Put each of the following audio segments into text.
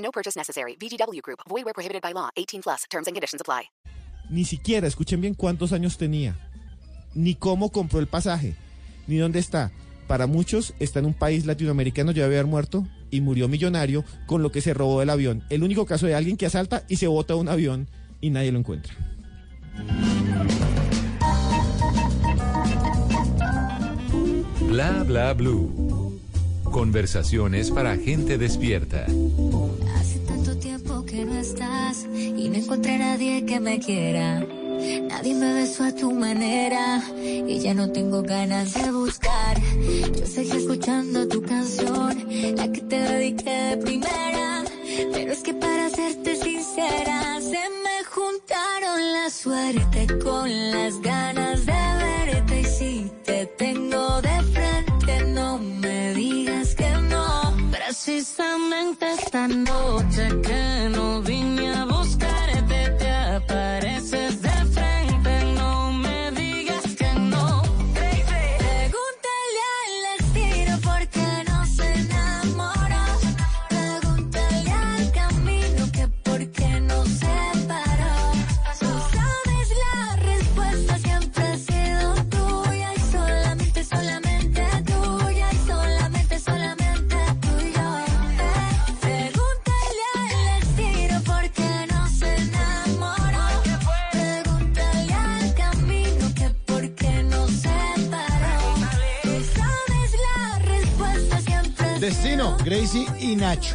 No purchase necessary. VGW Group. Void where prohibited by law. 18 plus. Terms and conditions apply. Ni siquiera, escuchen bien cuántos años tenía, ni cómo compró el pasaje, ni dónde está. Para muchos está en un país latinoamericano, ya debe haber muerto y murió millonario con lo que se robó del avión. El único caso de alguien que asalta y se bota un avión y nadie lo encuentra. Bla bla blue. Conversaciones para gente despierta. Y no encontré a nadie que me quiera. Nadie me besó a tu manera y ya no tengo ganas de buscar. Yo seguí escuchando tu canción, la que te dediqué de primera. Pero es que para serte sincera, se me juntaron la suerte con las ganas de verte. Y si te tengo de frente, no me digas que no. Precisamente esta noche que no Destino, Gracie y Nacho.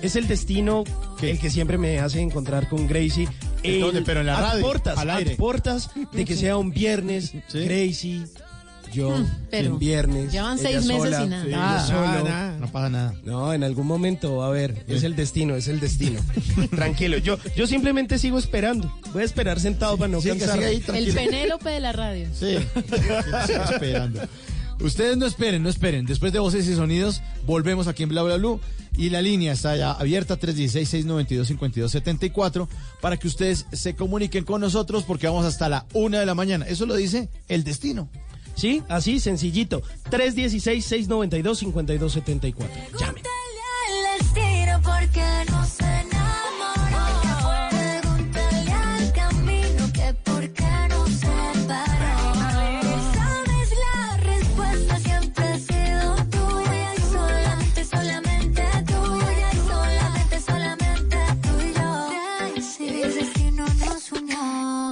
Es el destino el que siempre me hace encontrar con Gracie. ¿En dónde? Pero en la a radio, portas, al a aire. portas de que sea un viernes, Sí. Gracie, yo, pero en viernes. llevan seis meses sola, y nada. Nada, solo. nada, nada, no pasa nada. No, en algún momento, a ver, es el destino, es el destino. Tranquilo, yo, yo simplemente sigo esperando. Voy a esperar sentado para no Siga, cansar. ahí, El. Penélope de la radio. Sí, siga esperando. Ustedes no esperen, no esperen. Después de voces y sonidos, volvemos aquí en Bla Bla Blue. Y la línea está ya abierta 316-692-5274 para que ustedes se comuniquen con nosotros porque vamos hasta la una de la mañana. Eso lo dice el destino. Sí, así, sencillito. 316-692-5274. Llame.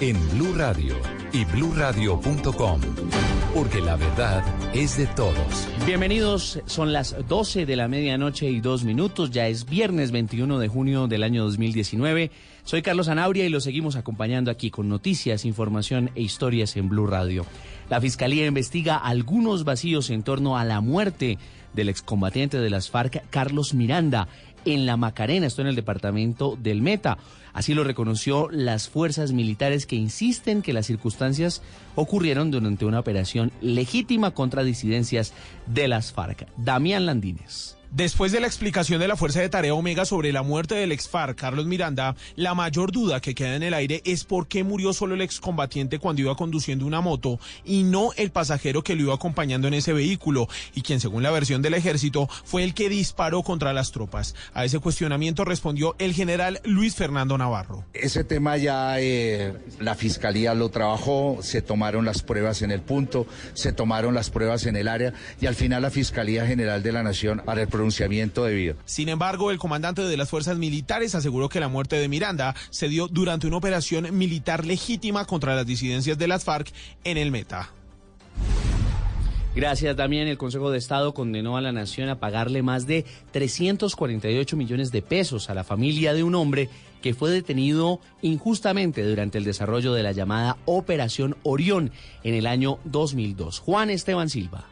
en Blue Radio y bluradio.com, porque la verdad es de todos. Bienvenidos, son las 12 de la medianoche y dos minutos, ya es viernes 21 de junio del año 2019. Soy Carlos Anauria y lo seguimos acompañando aquí con noticias, información e historias en Blue Radio. La Fiscalía investiga algunos vacíos en torno a la muerte del excombatiente de las FARC, Carlos Miranda, en la Macarena, esto en el departamento del Meta. Así lo reconoció las fuerzas militares que insisten que las circunstancias ocurrieron durante una operación legítima contra disidencias de las FARC. Damián Landines. Después de la explicación de la Fuerza de Tarea Omega sobre la muerte del ex FARC, Carlos Miranda, la mayor duda que queda en el aire es por qué murió solo el excombatiente cuando iba conduciendo una moto y no el pasajero que lo iba acompañando en ese vehículo y quien, según la versión del ejército, fue el que disparó contra las tropas. A ese cuestionamiento respondió el general Luis Fernando Navarro. Ese tema ya eh, la fiscalía lo trabajó, se tomaron las pruebas en el punto, se tomaron las pruebas en el área y al final la Fiscalía General de la Nación para el pronunciamiento debido. Sin embargo, el comandante de las fuerzas militares aseguró que la muerte de Miranda se dio durante una operación militar legítima contra las disidencias de las FARC en el Meta. Gracias, también El Consejo de Estado condenó a la Nación a pagarle más de 348 millones de pesos a la familia de un hombre que fue detenido injustamente durante el desarrollo de la llamada Operación Orión en el año 2002. Juan Esteban Silva.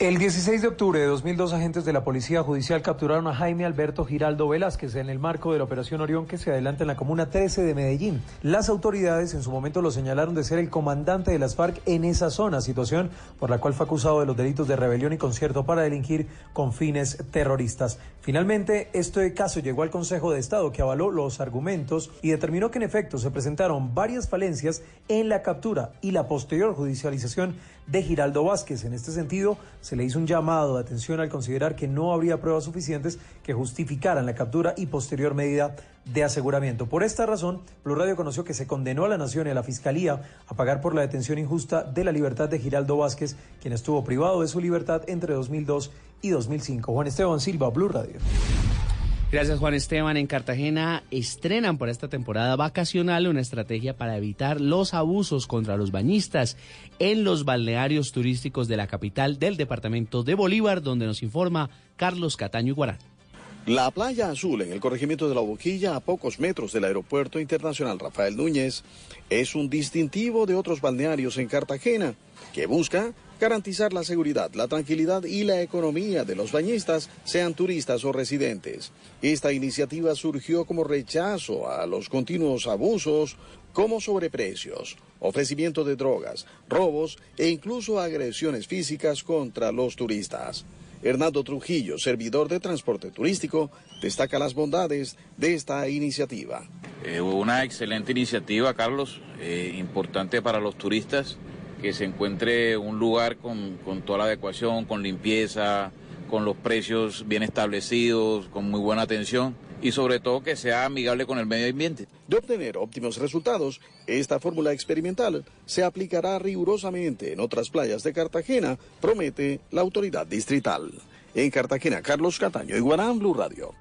El 16 de octubre de 2002, agentes de la Policía Judicial capturaron a Jaime Alberto Giraldo Velázquez en el marco de la Operación Orión que se adelanta en la Comuna 13 de Medellín. Las autoridades en su momento lo señalaron de ser el comandante de las FARC en esa zona, situación por la cual fue acusado de los delitos de rebelión y concierto para delinquir con fines terroristas. Finalmente, este caso llegó al Consejo de Estado que avaló los argumentos y determinó que en efecto se presentaron varias falencias en la captura y la posterior judicialización de Giraldo Vázquez. En este sentido, se le hizo un llamado de atención al considerar que no habría pruebas suficientes que justificaran la captura y posterior medida de aseguramiento. Por esta razón, Blue Radio conoció que se condenó a la Nación y a la Fiscalía a pagar por la detención injusta de la libertad de Giraldo Vázquez, quien estuvo privado de su libertad entre 2002 y 2005. Juan Esteban Silva, Blue Radio. Gracias Juan Esteban. En Cartagena estrenan por esta temporada vacacional una estrategia para evitar los abusos contra los bañistas en los balnearios turísticos de la capital del departamento de Bolívar, donde nos informa Carlos Cataño Guarán. La playa azul en el corregimiento de la Boquilla, a pocos metros del aeropuerto internacional Rafael Núñez, es un distintivo de otros balnearios en Cartagena que busca garantizar la seguridad, la tranquilidad y la economía de los bañistas, sean turistas o residentes. Esta iniciativa surgió como rechazo a los continuos abusos como sobreprecios, ofrecimiento de drogas, robos e incluso agresiones físicas contra los turistas. Hernando Trujillo, servidor de transporte turístico, destaca las bondades de esta iniciativa. Eh, una excelente iniciativa, Carlos, eh, importante para los turistas que se encuentre un lugar con, toda la adecuación, con limpieza, con los precios bien establecidos, con muy buena atención y sobre todo que sea amigable con el medio ambiente. De obtener óptimos resultados, esta fórmula experimental se aplicará rigurosamente en otras playas de Cartagena, promete la autoridad distrital. En Cartagena, Carlos Cataño, Iguanán Blue Radio.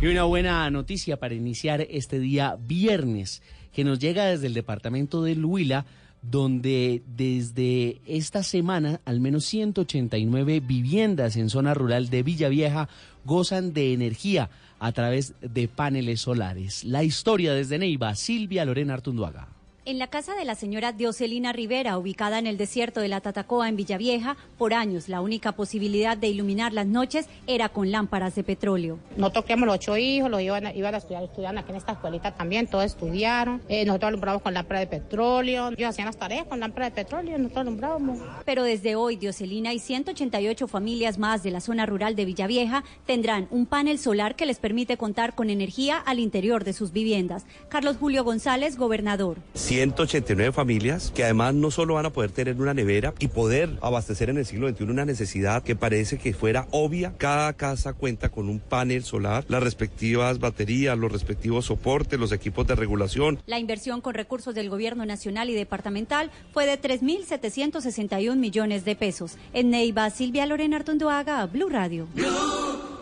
Y una buena noticia para iniciar este día viernes, que nos llega desde el departamento de Huila donde desde esta semana al menos 189 viviendas en zona rural de Villavieja gozan de energía a través de paneles solares. La historia desde Neiva, Silvia Lorena Artunduaga. En la casa de la señora Dioselina Rivera, ubicada en el desierto de la Tatacoa en Villavieja, por años la única posibilidad de iluminar las noches era con lámparas de petróleo. Nosotros teníamos los ocho hijos, los iban, iban a estudiar, estudiando aquí en esta escuelita también, todos estudiaron. Eh, nosotros alumbramos con lámparas de petróleo, ellos hacían las tareas con lámparas de petróleo, nosotros alumbrábamos. Pero desde hoy, Dioselina y 188 familias más de la zona rural de Villavieja tendrán un panel solar que les permite contar con energía al interior de sus viviendas. Carlos Julio González, gobernador. 189 familias que además no solo van a poder tener una nevera y poder abastecer en el siglo XXI una necesidad que parece que fuera obvia. Cada casa cuenta con un panel solar, las respectivas baterías, los respectivos soportes, los equipos de regulación. La inversión con recursos del gobierno nacional y departamental fue de 3.761 millones de pesos. En Neiva, Silvia Lorena Artunduaga, Blue Radio. Blue, Radio.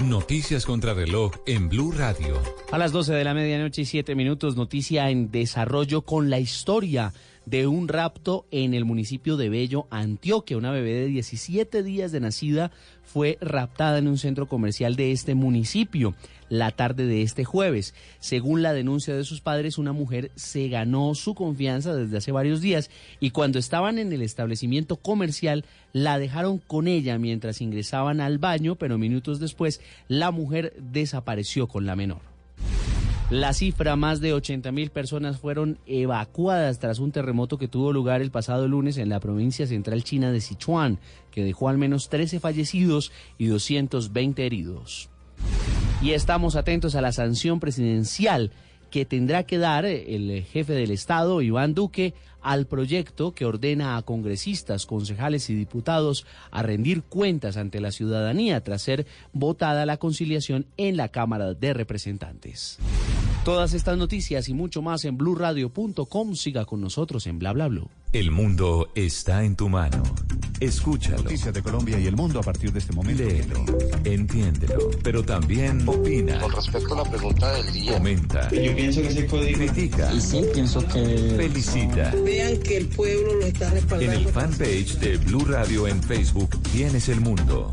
Noticias contra reloj en Blue Radio. A las 12 de la medianoche y 7 minutos, noticia en desarrollo con la historia de un rapto en el municipio de Bello, Antioquia. Una bebé de 17 días de nacida fue raptada en un centro comercial de este municipio la tarde de este jueves. Según la denuncia de sus padres, una mujer se ganó su confianza desde hace varios días y cuando estaban en el establecimiento comercial la dejaron con ella mientras ingresaban al baño, pero minutos después la mujer desapareció con la menor. La cifra, más de 80 mil personas fueron evacuadas tras un terremoto que tuvo lugar el pasado lunes en la provincia central china de Sichuan, que dejó al menos 13 fallecidos y 220 heridos. Y estamos atentos a la sanción presidencial que tendrá que dar el jefe del Estado, Iván Duque, al proyecto que ordena a congresistas, concejales y diputados a rendir cuentas ante la ciudadanía tras ser votada la conciliación en la Cámara de Representantes. Todas estas noticias y mucho más en blurradio.com. Siga con nosotros en bla bla bla. El mundo está en tu mano. Escúchalo. Noticias de Colombia y el mundo a partir de este momento. Léelo, entiéndelo, pero también opina. Con respecto a la pregunta del día. Comenta. Yo pienso que ese código. Critica. Y sí, pienso que. Felicita. Vean que el pueblo lo está En respaldando. el fanpage de Blue Radio en Facebook tienes el mundo.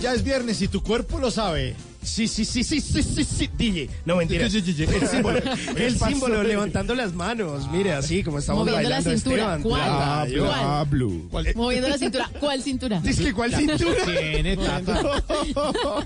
Ya es viernes y tu cuerpo lo sabe. Sí, sí, sí, sí, sí, sí, sí, DJ. No, mentira. El símbolo, el símbolo levantando las manos. Mire, así como estamos Moviendo la bailando cintura. Esteban. ¿Cuál? Claro, ¿Cuál? Pablo. Moviendo la cintura. ¿Cuál cintura? Que ¿cuál cintura? Tiene, Tata.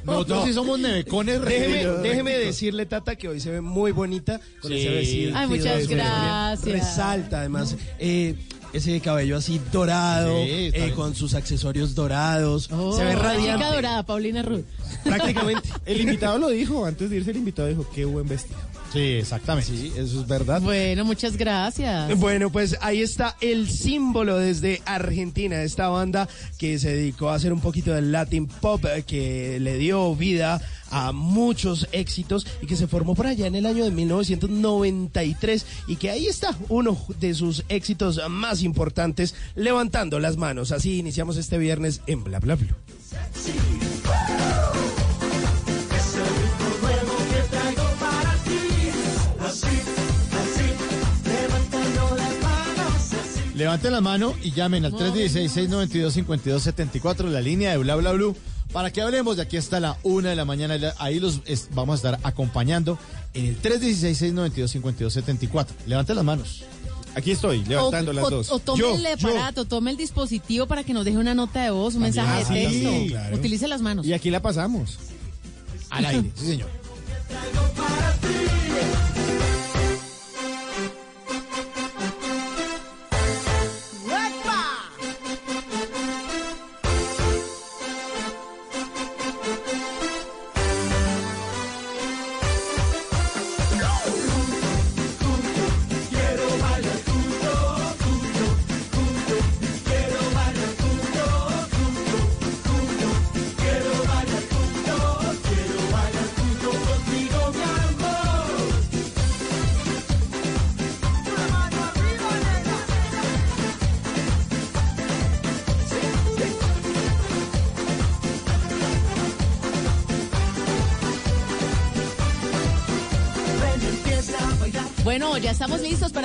Nosotros sí somos nevecones Déjeme, déjeme decirle, Tata, que hoy se ve muy bonita con Sí. ese vestido. Ay, muchas gracias. Resalta, además, eh, ese cabello así dorado, Sí, eh, con sus accesorios dorados. Oh, se ve la radiante. Chica dorada, Paulina Ruth. Prácticamente. El invitado lo dijo, antes de irse el invitado dijo, qué buen vestido. Sí, exactamente. Sí, eso es verdad. Bueno, muchas gracias. Bueno, pues ahí está el símbolo desde Argentina, esta banda que se dedicó a hacer un poquito del Latin Pop, eh, que le dio vida a muchos éxitos y que se formó por allá en el año de 1993 y que ahí está uno de sus éxitos más importantes, levantando las manos. Así iniciamos este viernes en Bla Bla Blue. Levanten la mano y llamen al 316-692-5274, la línea de Bla Bla Blue, para que hablemos de aquí hasta la una de la mañana. Ahí los es- vamos a estar acompañando en el 316-692-5274. Levanten las manos. Aquí estoy, levantando las o, dos. o tome Yo, el yo. aparato, tome el dispositivo para que nos deje una nota de voz, un mensaje de Ah, sí, texto. claro. Utilice las manos. Y aquí la pasamos. Al aire, sí, señor.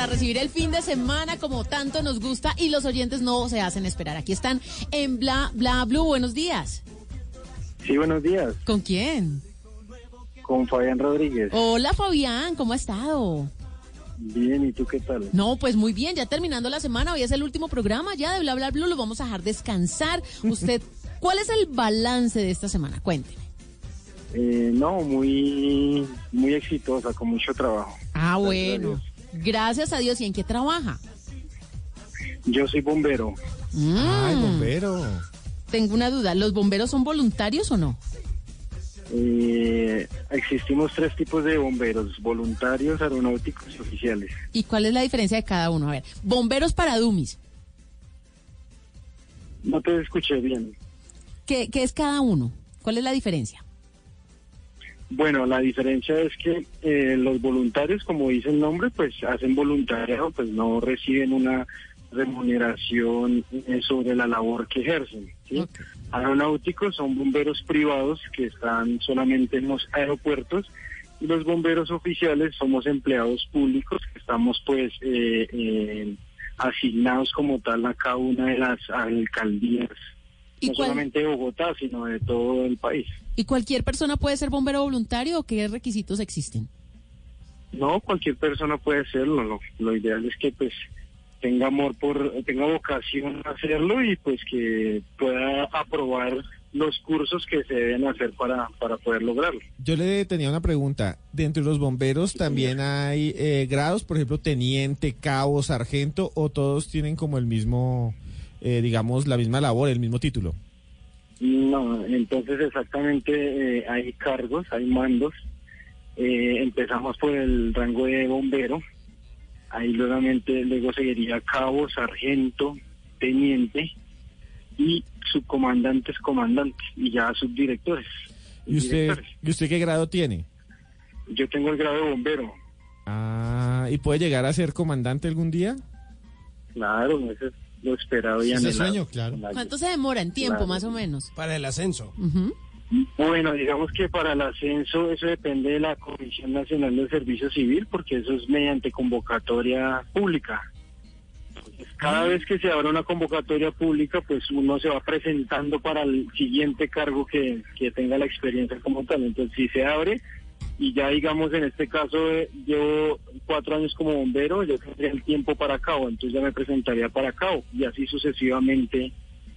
Para recibir el fin de semana como tanto nos gusta y los oyentes no se hacen esperar. Aquí están en Bla Bla Blue. Buenos días. Sí, buenos días. ¿Con quién? Con Fabián Rodríguez. Hola Fabián, ¿cómo ha estado? Bien, ¿y tú qué tal? No, pues muy bien, ya terminando la semana, hoy es el último programa ya de Bla Bla Blue, lo vamos a dejar descansar. Usted, ¿cuál es el balance de esta semana? Cuénteme. Eh, no, muy, muy exitosa, con mucho trabajo. Ah, bueno. Gracias a Dios. ¿Y en qué trabaja? Yo soy bombero. Ay, bombero. Tengo una duda, ¿los bomberos son voluntarios o no? Eh, existimos tres tipos de bomberos, voluntarios, aeronáuticos y oficiales. ¿Y cuál es la diferencia de cada uno? A ver, bomberos para dummies. No te escuché bien. ¿Qué, qué es cada uno? ¿Cuál es la diferencia? Bueno, la diferencia es que eh, los voluntarios, como dice el nombre, pues hacen voluntariado, pues no reciben una remuneración eh, sobre la labor que ejercen. ¿sí? Aeronáuticos son bomberos privados que están solamente en los aeropuertos y los bomberos oficiales somos empleados públicos que estamos pues eh, eh, asignados como tal a cada una de las alcaldías, ¿Y no cuál- solamente de Bogotá, sino de todo el país. ¿Y cualquier persona puede ser bombero voluntario o qué requisitos existen? No, cualquier persona puede hacerlo. Lo, lo ideal es que pues tenga amor por, tenga vocación a hacerlo y pues que pueda aprobar los cursos que se deben hacer para, para poder lograrlo. Yo le tenía una pregunta. Dentro de los bomberos también hay eh, grados, por ejemplo, teniente, cabo, sargento, o todos tienen como el mismo, eh, digamos, la misma labor, el mismo título. No, entonces exactamente eh, hay cargos, hay mandos. Eh, empezamos por el rango de bombero. Ahí luego, luego seguiría cabo, sargento, teniente y subcomandantes, comandantes y ya subdirectores. ¿Y usted, ¿y usted qué grado tiene? Yo tengo el grado de bombero. Ah, ¿y puede llegar a ser comandante algún día? Claro, eso es lo esperado y anhelado. sueño, claro. ¿Cuánto se demora en tiempo, Claro. más o menos? Para el ascenso. Bueno, digamos que para el ascenso eso depende de la Comisión Nacional del Servicio Civil porque eso es mediante convocatoria pública. Entonces, cada vez que se abre una convocatoria pública, pues uno se va presentando para el siguiente cargo que, que tenga la experiencia como tal. Entonces, si se abre y ya digamos en este caso eh, llevo cuatro años como bombero, yo tendría el tiempo para cabo, entonces ya me presentaría para cabo y así sucesivamente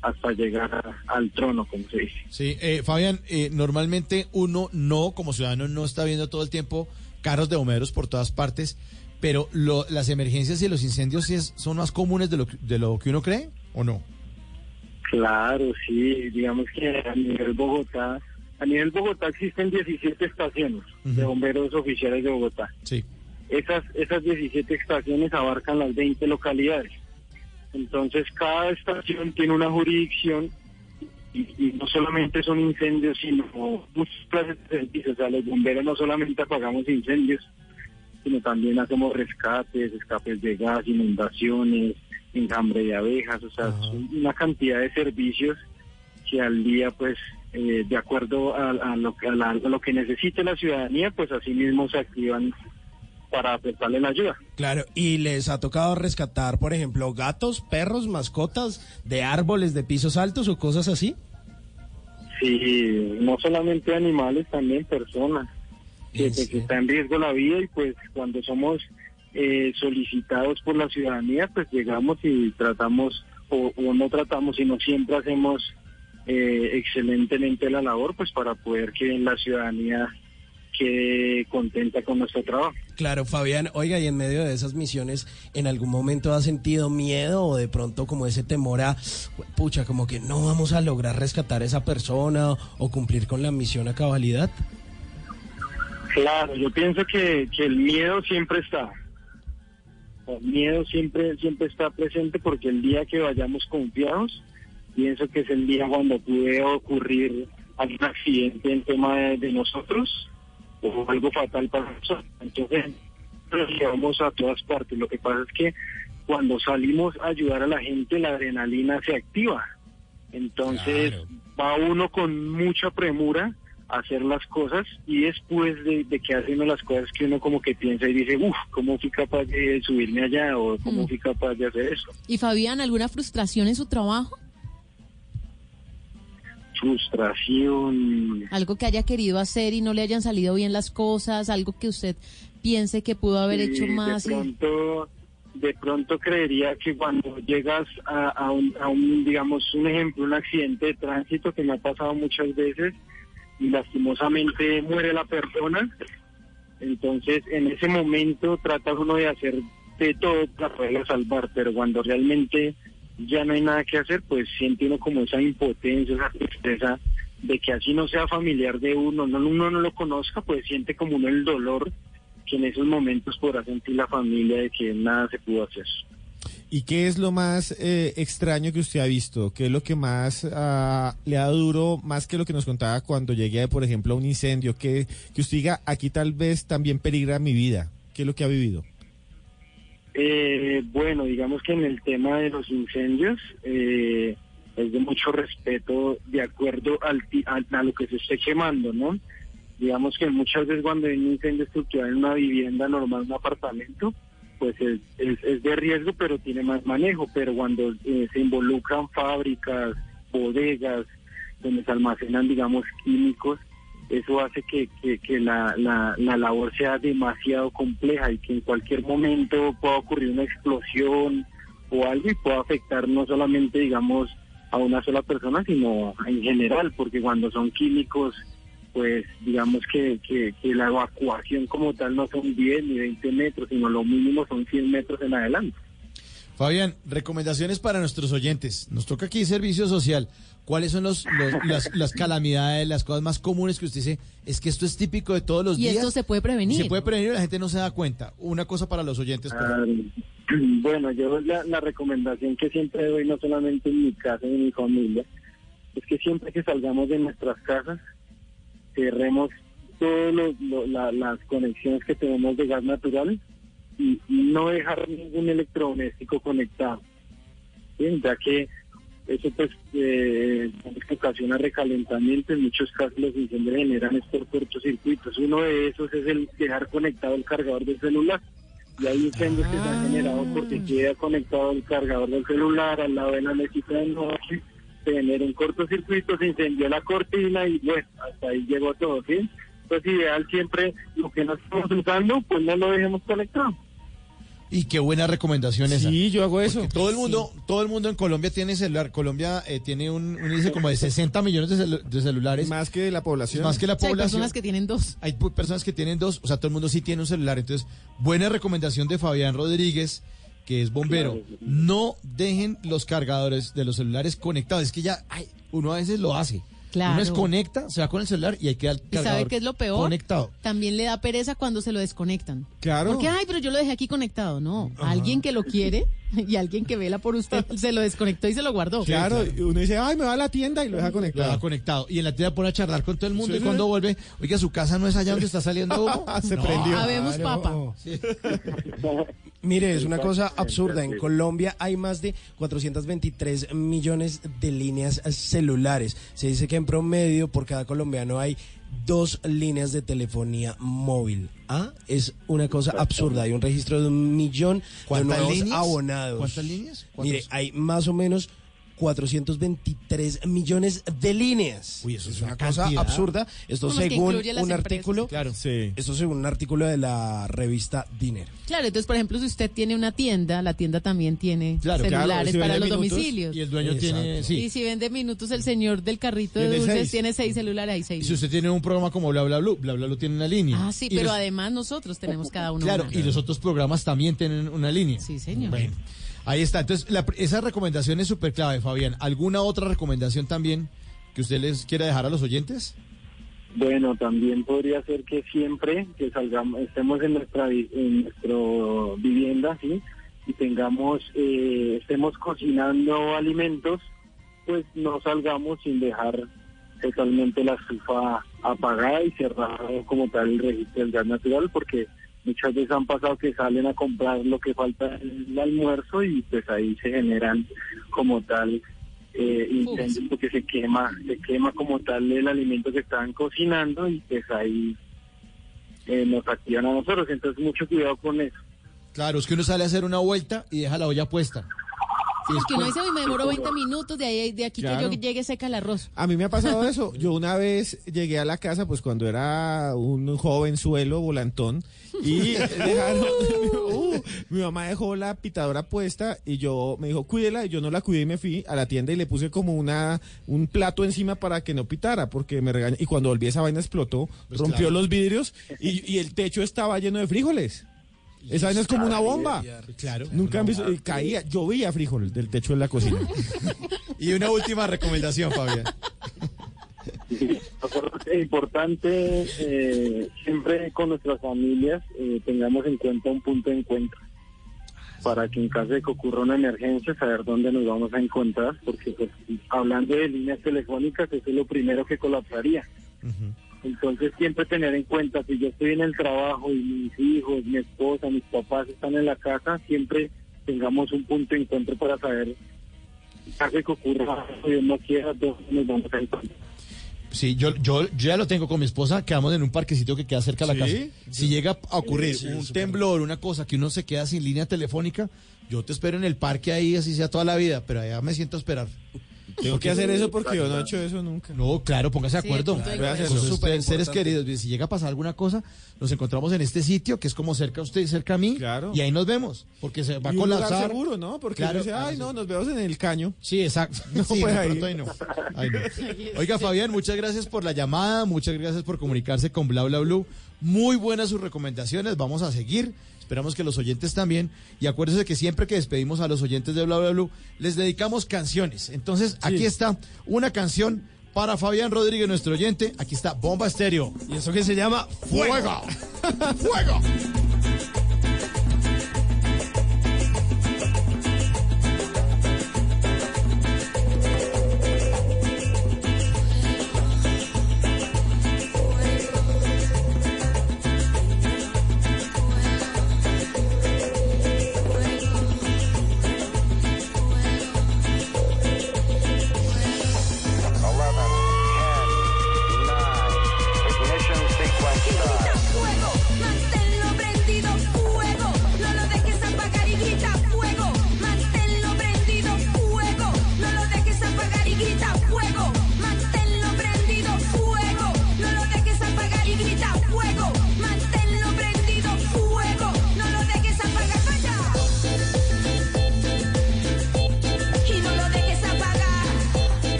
hasta llegar a- al trono, como se dice. Sí, eh, Fabián, eh, normalmente uno no, como ciudadano, no está viendo todo el tiempo carros de bomberos por todas partes, pero lo- las emergencias y los incendios sí es- son más comunes de lo, de lo que uno cree, ¿o no? Claro, sí, digamos que a nivel Bogotá, a nivel Bogotá existen 17 estaciones de bomberos oficiales de Bogotá. Sí. Esas, esas 17 estaciones abarcan las 20 localidades. Entonces, cada estación tiene una jurisdicción y, y no solamente son incendios, sino muchas clases de servicios. O sea, los bomberos no solamente apagamos incendios, sino también hacemos rescates, escapes de gas, inundaciones, enjambre de abejas, o sea, son una cantidad de servicios que al día, pues, eh, de acuerdo a, a lo, que- a la- a lo que necesite la ciudadanía, pues así mismo se activan para prestarle la ayuda. Claro, y les ha tocado rescatar, por ejemplo, gatos, perros, mascotas de árboles de pisos altos o cosas así. Sí, no solamente animales, también personas. Que, que- que está en riesgo la vida y pues cuando somos eh, solicitados por la ciudadanía, pues llegamos y tratamos, o, o no tratamos, sino siempre hacemos eh, excelentemente la labor, pues para poder que la ciudadanía quede contenta con nuestro trabajo. Claro, Fabián, oiga, y en medio de esas misiones, ¿en algún momento ha sentido miedo o de pronto como ese temor a, pucha, como que no vamos a lograr rescatar a esa persona o cumplir con la misión a cabalidad? Claro, yo pienso que, que el miedo siempre está. El miedo siempre, siempre está presente porque el día que vayamos confiados, pienso que es el día cuando puede ocurrir algún accidente en tema de, de nosotros o algo fatal para nosotros. Entonces, nos llevamos a todas partes. Lo que pasa es que cuando salimos a ayudar a la gente, la adrenalina se activa. Entonces, va uno con mucha premura a hacer las cosas y después de, de que hace uno las cosas que uno como que piensa y dice, uff, ¿cómo fui capaz de subirme allá? o ¿cómo Mm. fui capaz de hacer eso? Y Fabián, ¿alguna frustración en su trabajo? Frustración. Algo que haya querido hacer y no le hayan salido bien las cosas, algo que usted piense que pudo haber Sí, hecho más. De y- pronto, de pronto creería que cuando llegas a, a un, a un, digamos, un ejemplo, un accidente de tránsito que me ha pasado muchas veces y lastimosamente muere la persona, entonces en ese momento trata uno de hacer de todo para poderla salvar, pero cuando realmente ya no hay nada que hacer, pues siente uno como esa impotencia, esa tristeza de que así no sea familiar de uno, no, uno no lo conozca, pues siente como uno el dolor que en esos momentos podrá sentir la familia de que nada se pudo hacer. ¿Y qué es lo más eh, extraño que usted ha visto? ¿Qué es lo que más ah, le ha duro, más que lo que nos contaba cuando llegué, por ejemplo, a un incendio? Que, que usted diga, aquí tal vez también peligra mi vida. ¿Qué es lo que ha vivido? Eh, bueno, digamos que en el tema de los incendios eh, es de mucho respeto de acuerdo al, a, a lo que se esté quemando, ¿no? Digamos que muchas veces cuando hay un incendio estructural en una vivienda normal, un apartamento, pues es, es, es de riesgo, pero tiene más manejo. Pero cuando eh, se involucran fábricas, bodegas, donde se almacenan, digamos, químicos, eso hace que, que, la, la, la labor sea demasiado compleja y que en cualquier momento pueda ocurrir una explosión o algo y pueda afectar no solamente, digamos, a una sola persona, sino en general, porque cuando son químicos, pues digamos que, que, que la evacuación como tal no son 10 ni 20 metros, sino lo mínimo son 100 metros en adelante. Fabián, recomendaciones para nuestros oyentes. Nos toca aquí servicio social. ¿Cuáles son los, los- las, las calamidades, las cosas más comunes que usted dice? Es que esto es típico de todos los Y días. esto se puede prevenir. Se puede prevenir y la gente no se da cuenta. Una cosa para los oyentes. Ah, Bueno, yo la, la recomendación que siempre doy, no solamente en mi casa y en mi familia, es que siempre que salgamos de nuestras casas, cerremos todas las conexiones que tenemos de gas natural y no dejar ningún electrodoméstico conectado, ya que eso pues eh, ocasiona recalentamiento, en muchos casos los incendios generan es por cortocircuitos, uno de esos es el dejar conectado el cargador del celular y hay incendios que se han generado porque queda conectado el cargador del celular al lado de la mesita de noche, se genera un cortocircuito, se incendió la cortina y bueno, hasta ahí llegó todo, ¿sí? Entonces ideal siempre lo que no estamos usando, pues no lo dejemos conectado. Y qué buena recomendación esa. Sí, yo hago eso. Porque todo el mundo, todo el mundo en Colombia tiene celular. Colombia eh, tiene un, un índice como de 60 millones de, celu- de celulares. Más que la población. Más que la O sea, hay población. personas que tienen dos. Hay personas que tienen dos, o sea, todo el mundo sí tiene un celular. Entonces, buena recomendación de Fabián Rodríguez, que es bombero. No dejen los cargadores de los celulares conectados. Es que ya, ay, uno a veces lo hace. Claro. Uno desconecta, se va con el celular y ahí queda el ¿Y sabe qué es lo peor? conectado. También le da pereza cuando se lo desconectan. Claro. Porque, ay, pero yo lo dejé aquí conectado. No, alguien que lo quiere y alguien que vela por usted se lo desconectó y se lo guardó. Claro, y uno dice, ay, me va a la tienda y lo deja Lo conectado. deja conectado. Y en la tienda pone a charlar con todo el mundo. Sí, y sí. cuando vuelve, oiga, su casa no es allá donde está saliendo humo. Se No. prendió. Habemos Claro. papa. Mire, es una cosa absurda. En Colombia hay más de 423 millones de líneas celulares. Se dice que en promedio por cada colombiano hay dos líneas de telefonía móvil. Ah, es una cosa absurda. Hay un registro de un millón de ¿Cuántas nuevos líneas? abonados. ¿Cuántas líneas? ¿Cuántos? Mire, hay más o menos 423 millones de líneas. Uy, eso es una cosa absurda. Esto Como según un empresas. artículo, Claro. Sí. esto según un artículo de la revista Dinero. Claro, entonces, por ejemplo, si usted tiene una tienda, la tienda también tiene Claro, claro, celulares si para los minutos domicilios. Y el dueño tiene, Y sí. si vende minutos, el señor del carrito de dulces seis. tiene seis celulares, hay Y seis. si usted tiene un programa como Bla Bla Blue, Bla Bla Blue tiene una línea. Ah, sí, Y pero los- además nosotros tenemos cada uno Claro, una. y los otros programas también tienen una línea. Sí, señor. Bueno, ahí está. Entonces, la- esa recomendación es súper clave, Fabián. ¿Alguna otra recomendación también que usted les quiera dejar a los oyentes? Bueno, también podría ser que siempre que salgamos, estemos en nuestra en nuestro vivienda, sí, y tengamos, eh, estemos cocinando alimentos, pues no salgamos sin dejar totalmente la estufa apagada y cerrado como tal el registro del gas natural, porque muchas veces han pasado que salen a comprar lo que falta en el almuerzo y pues ahí se generan como tal eh, incendios porque se quema, se quema como tal el alimento que estaban cocinando y pues ahí eh, nos activan a nosotros. Entonces mucho cuidado con eso. Claro, es que uno sale a hacer una vuelta y deja la olla puesta. Sí, porque uno dice, "Uy, me demoro 20 minutos, de ahí de aquí Claro. que yo llegue seca el arroz. A mí me ha pasado eso. Yo una vez llegué a la casa, pues cuando era un joven suelo, volantón, y dejaron, Uh, mi mamá dejó la pitadora puesta y yo me dijo, cuídela, y yo no la cuidé y me fui a la tienda y le puse como una un plato encima para que no pitara, porque me regañó. Y cuando volví esa vaina explotó, Pues rompió claro. los vidrios y, y el techo estaba lleno de frijoles. Esa vaina es como una bomba. Claro. Nunca han visto, caía, llovía frijol del techo de la cocina. Y una última recomendación, Fabián. Es importante eh, siempre con nuestras familias eh, tengamos en cuenta un punto de encuentro para que en caso de que ocurra una emergencia saber dónde nos vamos a encontrar porque pues hablando de líneas telefónicas eso es lo primero que colapsaría entonces siempre tener en cuenta si yo estoy en el trabajo y mis hijos mi esposa mis papás están en la casa siempre tengamos un punto de encuentro para saber de que ocurra Dios no quiera nos vamos a encontrar Sí, yo, yo, yo ya lo tengo con mi esposa, quedamos en un parquecito que queda cerca de la ¿Sí? casa. Si llega a ocurrir Sí, un temblor, una cosa que uno se queda sin línea telefónica, yo te espero en el parque ahí, así sea toda la vida, pero allá me siento a esperar. Tengo que hacer eso porque yo no he hecho eso nunca. No, claro, póngase de Sí, acuerdo. Súper ustedes, seres queridos, si llega a pasar alguna cosa, nos encontramos en este sitio que es como cerca a usted y cerca a mí, Claro. y ahí nos vemos, porque se va a colapsar. seguro, ¿no? Porque Claro, dice, ay, no, sí. nos vemos en el caño. Sí, exacto. No, Sí, pues de ahí. pronto ahí no. Ahí no. Oiga, Fabián, muchas gracias por la llamada, muchas gracias por comunicarse con Bla Bla Blue. Muy buenas sus recomendaciones, vamos a seguir. Esperamos que los oyentes también. Y acuérdense que siempre que despedimos a los oyentes de Bla Bla Blue, les dedicamos canciones. Entonces, aquí está una canción para Fabián Rodríguez, nuestro oyente. Aquí está Bomba Estéreo. Y eso que se llama ¡Fuego! ¡Fuego! Fuego,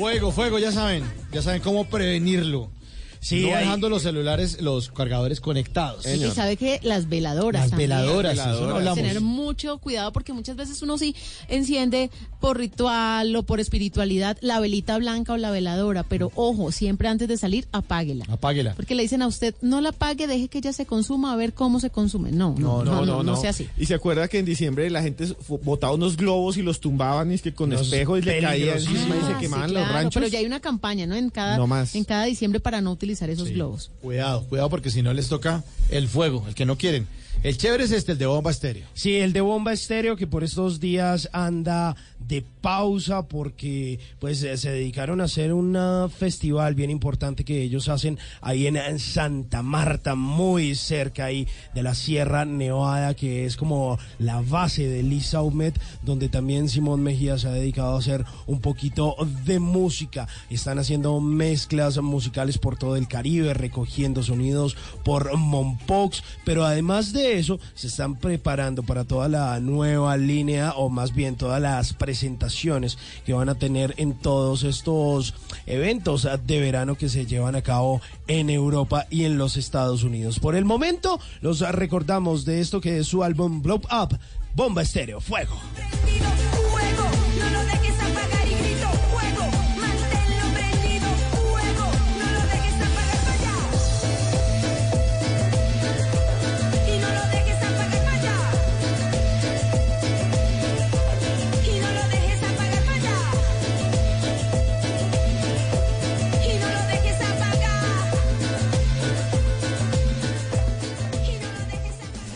Fuego, fuego, ya saben. Ya saben cómo prevenirlo. Sí, no hay- dejando los celulares, los cargadores conectados. Y sabe que las veladoras. Las también. veladoras, eso no que hablamos. Tener mucho cuidado porque muchas veces uno sí enciende por ritual o por espiritualidad la velita blanca o la veladora, pero ojo, siempre antes de salir apáguela. Apáguela. Porque le dicen a usted, no la apague, deje que ella se consuma, a ver cómo se consume. No, no, no, no, no, sea así. Y se acuerda que en diciembre la gente botaba unos globos y los tumbaban y es que con Los espejo y le caía peligrosos. encima y se Ah, sí, quemaban claro, los ranchos. Pero ya hay una campaña, ¿no? En cada, No más. en cada diciembre para no utilizar esos globos. Cuidado, cuidado porque si no les toca el fuego, el que no quieren. El chévere es este, el de bomba estéreo. Sí, el de Bomba Estéreo que por estos días anda de pausa porque pues eh, se dedicaron a hacer un festival bien importante que ellos hacen ahí en, Santa Marta, muy cerca ahí de la Sierra Nevada, que es como la base de Lisa Umet, donde también Simón Mejía se ha dedicado a hacer un poquito de música. Están haciendo mezclas musicales por todo el Caribe, recogiendo sonidos por Mompox, pero además de eso se están preparando para toda la nueva línea o más bien todas las presentaciones que van a tener en todos estos eventos de verano que se llevan a cabo en Europa y en los Estados Unidos. Por el momento los recordamos de esto que es su álbum Blow Up, Bomba Estéreo, Fuego. Fuego,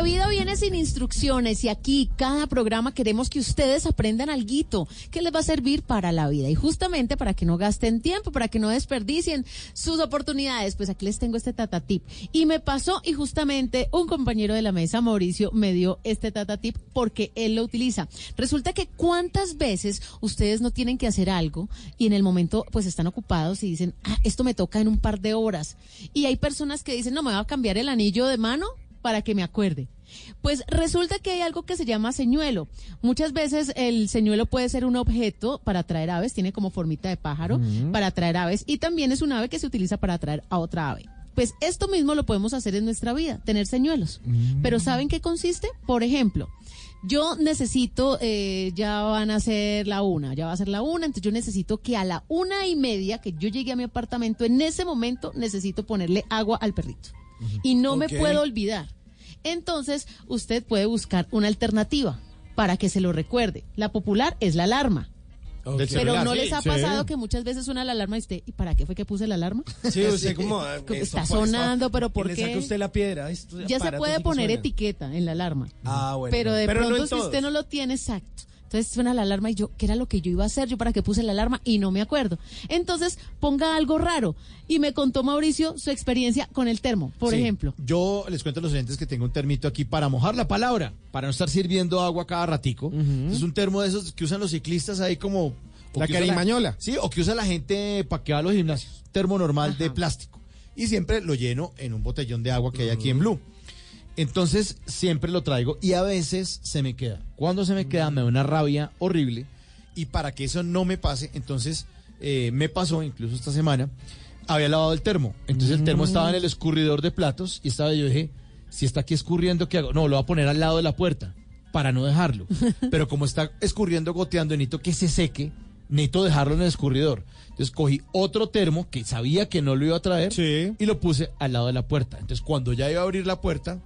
La vida viene sin instrucciones y aquí cada programa queremos que ustedes aprendan algo que les va a servir para la vida y justamente para que no gasten tiempo, para que no desperdicien sus oportunidades. Pues aquí les tengo este tata tip y me pasó y justamente un compañero de la mesa, Mauricio, me dio este tata tip porque él lo utiliza. Resulta que cuántas veces ustedes no tienen que hacer algo y en el momento pues están ocupados y dicen, ah, esto me toca en un par de horas. Y hay personas que dicen, no, me va a cambiar el anillo de mano para que me acuerde. Pues resulta que hay algo que se llama señuelo. Muchas veces el señuelo puede ser un objeto para atraer aves, tiene como formita de pájaro para atraer aves y también es un ave que se utiliza para atraer a otra ave. Pues esto mismo lo podemos hacer en nuestra vida, tener señuelos. Pero ¿saben qué consiste? Por ejemplo, yo necesito, eh, ya van a ser la una, ya va a ser la una, entonces yo necesito que a la una y media que yo llegue a mi apartamento, en ese momento necesito ponerle agua al perrito. Y no me puedo olvidar. Entonces, usted puede buscar una alternativa para que se lo recuerde. La popular es la alarma. Pero no les ha sí. pasado que muchas veces suena la alarma y usted, ¿y para qué fue que puse la alarma? Sí, usted como... Como esto Está sonando, pero ¿por le qué? saca usted la piedra. Ya se puede poner etiqueta en la alarma. Ah, bueno. pero de no pronto en si usted no lo tiene exacto. Entonces suena la alarma y yo, ¿qué era lo que yo iba a hacer? Yo para qué puse la alarma y no me acuerdo. Entonces ponga algo raro. Y me contó Mauricio su experiencia con el termo, por Sí, ejemplo. Yo les cuento a los oyentes que tengo un termito aquí para mojar la palabra, para no estar sirviendo agua cada ratico. Es un termo de esos que usan los ciclistas ahí como... La carimañola. sí, o que usa la gente para que va a los gimnasios. Termo normal de plástico. Y siempre lo lleno en un botellón de agua que hay aquí en Blue. Entonces siempre lo traigo y a veces se me queda. Cuando se me queda me da una rabia horrible y para que eso no me pase, entonces eh, me pasó incluso esta semana, había lavado el termo. Entonces el termo estaba en el escurridor de platos y estaba yo dije, si está aquí escurriendo, ¿qué hago? No, lo voy a poner al lado de la puerta para no dejarlo. Pero como está escurriendo, goteando, necesito que se seque, necesito dejarlo en el escurridor. Entonces cogí otro termo que sabía que no lo iba a traer y lo puse al lado de la puerta. Entonces cuando ya iba a abrir la puerta,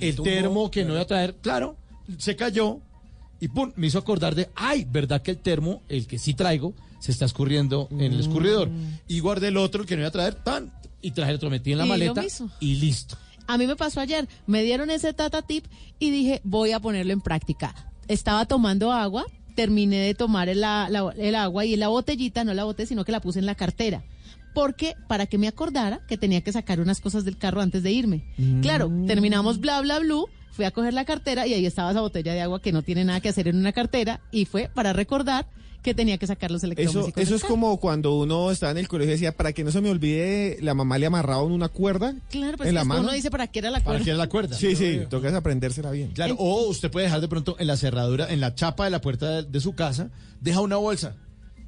El termo que no iba a traer, claro, se cayó y pum, me hizo acordar de, ay, ¿verdad que el termo, el que sí traigo, se está escurriendo en el escurridor? Y guardé el otro, el que no iba a traer, tan, y traje el otro, metí en la Y maleta y listo. A mí me pasó ayer, me dieron ese tata tip y dije, voy a ponerlo en práctica. Estaba tomando agua, terminé de tomar el, la- la- el agua y la botellita no la boté, sino que la puse en la cartera. Porque para que me acordara que tenía que sacar unas cosas del carro antes de irme. Mm. Claro, terminamos bla bla blue, fui a coger la cartera y ahí estaba esa botella de agua que no tiene nada que hacer en una cartera y fue para recordar que tenía que sacar los Eso, electrodomésticos. eso del es como cuando uno estaba en el colegio y decía, para que no se me olvide, la mamá le amarraba en una cuerda Claro, pues en que la mano. uno dice para qué era la cuerda. ¿Para qué es la cuerda? Sí, sí, tocas aprendérsela bien. Claro, o usted puede dejar de pronto en la cerradura, en la chapa de la puerta de, de su casa, deja una bolsa.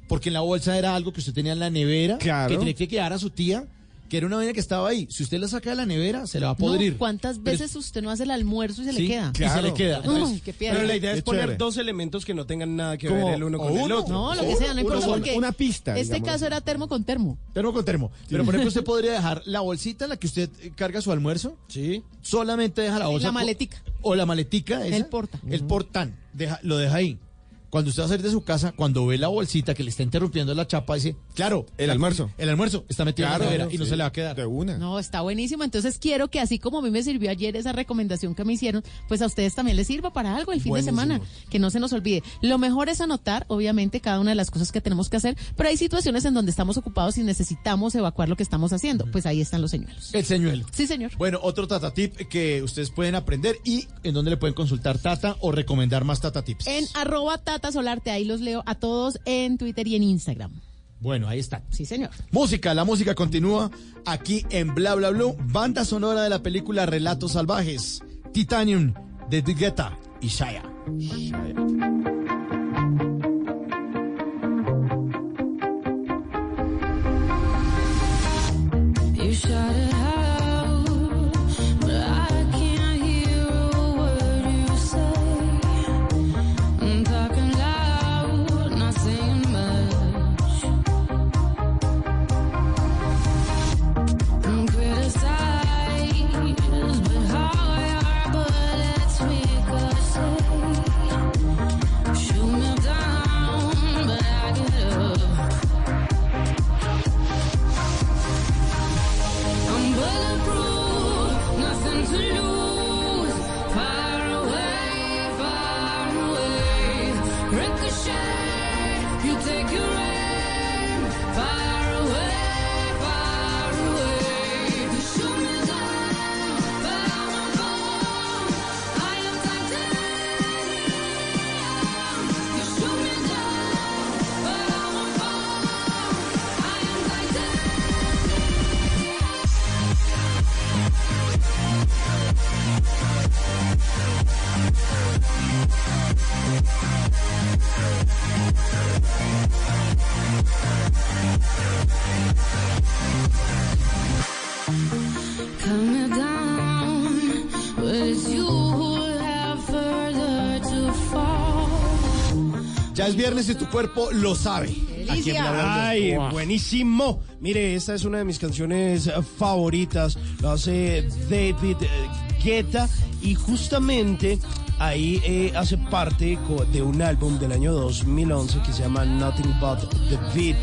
Porque en la bolsa era algo que usted tenía en la nevera, Claro. que tenía que quedar a su tía, que era una vaina que estaba ahí. Si usted la saca de la nevera, se la va a No, podrir. ¿Cuántas Pero- veces usted no hace el almuerzo y se Sí, le queda? y se le queda. Uy, qué. Pero la idea es poner chévere. dos elementos que no tengan nada que Como- ver el uno con el otro. No, lo que sea, no importa Uno- porque una pista, Este digamos. caso era termo con termo. Termo con termo. Pero por ejemplo, usted podría dejar la bolsita en la que usted carga su almuerzo. Sí. Solamente deja la bolsa. La maletica. O la maletica. esa, El porta. El portán. Deja, lo deja ahí. Cuando usted va a salir de su casa, cuando ve la bolsita que le está interrumpiendo la chapa, dice, claro, El almuerzo. El almuerzo está metido Claro, en la nevera y no sí, se le va a quedar. De una. No, está buenísimo. Entonces quiero que así como a mí me sirvió ayer esa recomendación que me hicieron, pues a ustedes también les sirva para algo el fin Buenísimo. de semana. Que no se nos olvide. Lo mejor es anotar, obviamente, cada una de las cosas que tenemos que hacer, pero hay situaciones en donde estamos ocupados y necesitamos evacuar lo que estamos haciendo. Pues ahí están los señuelos. El señuelo. Sí, señor. Bueno, otro Tata Tip que ustedes pueden aprender y en donde le pueden consultar Tata o recomendar más Tata Tips. En arroba Tata Solarte, ahí los leo a todos en Twitter y en Instagram. Bueno, ahí están. Sí, señor. Música, la música continúa aquí en Bla Bla Blue, banda sonora de la película Relatos Salvajes, Titanium de The Guetta y Shaya. You shout es viernes y tu cuerpo lo sabe. Aquí en. Ay, buenísimo. Mire, esta es una de mis canciones eh, favoritas. Lo hace David eh, Guetta y justamente ahí eh, hace parte de un álbum del año 2011 que se llama Nothing But the Beat.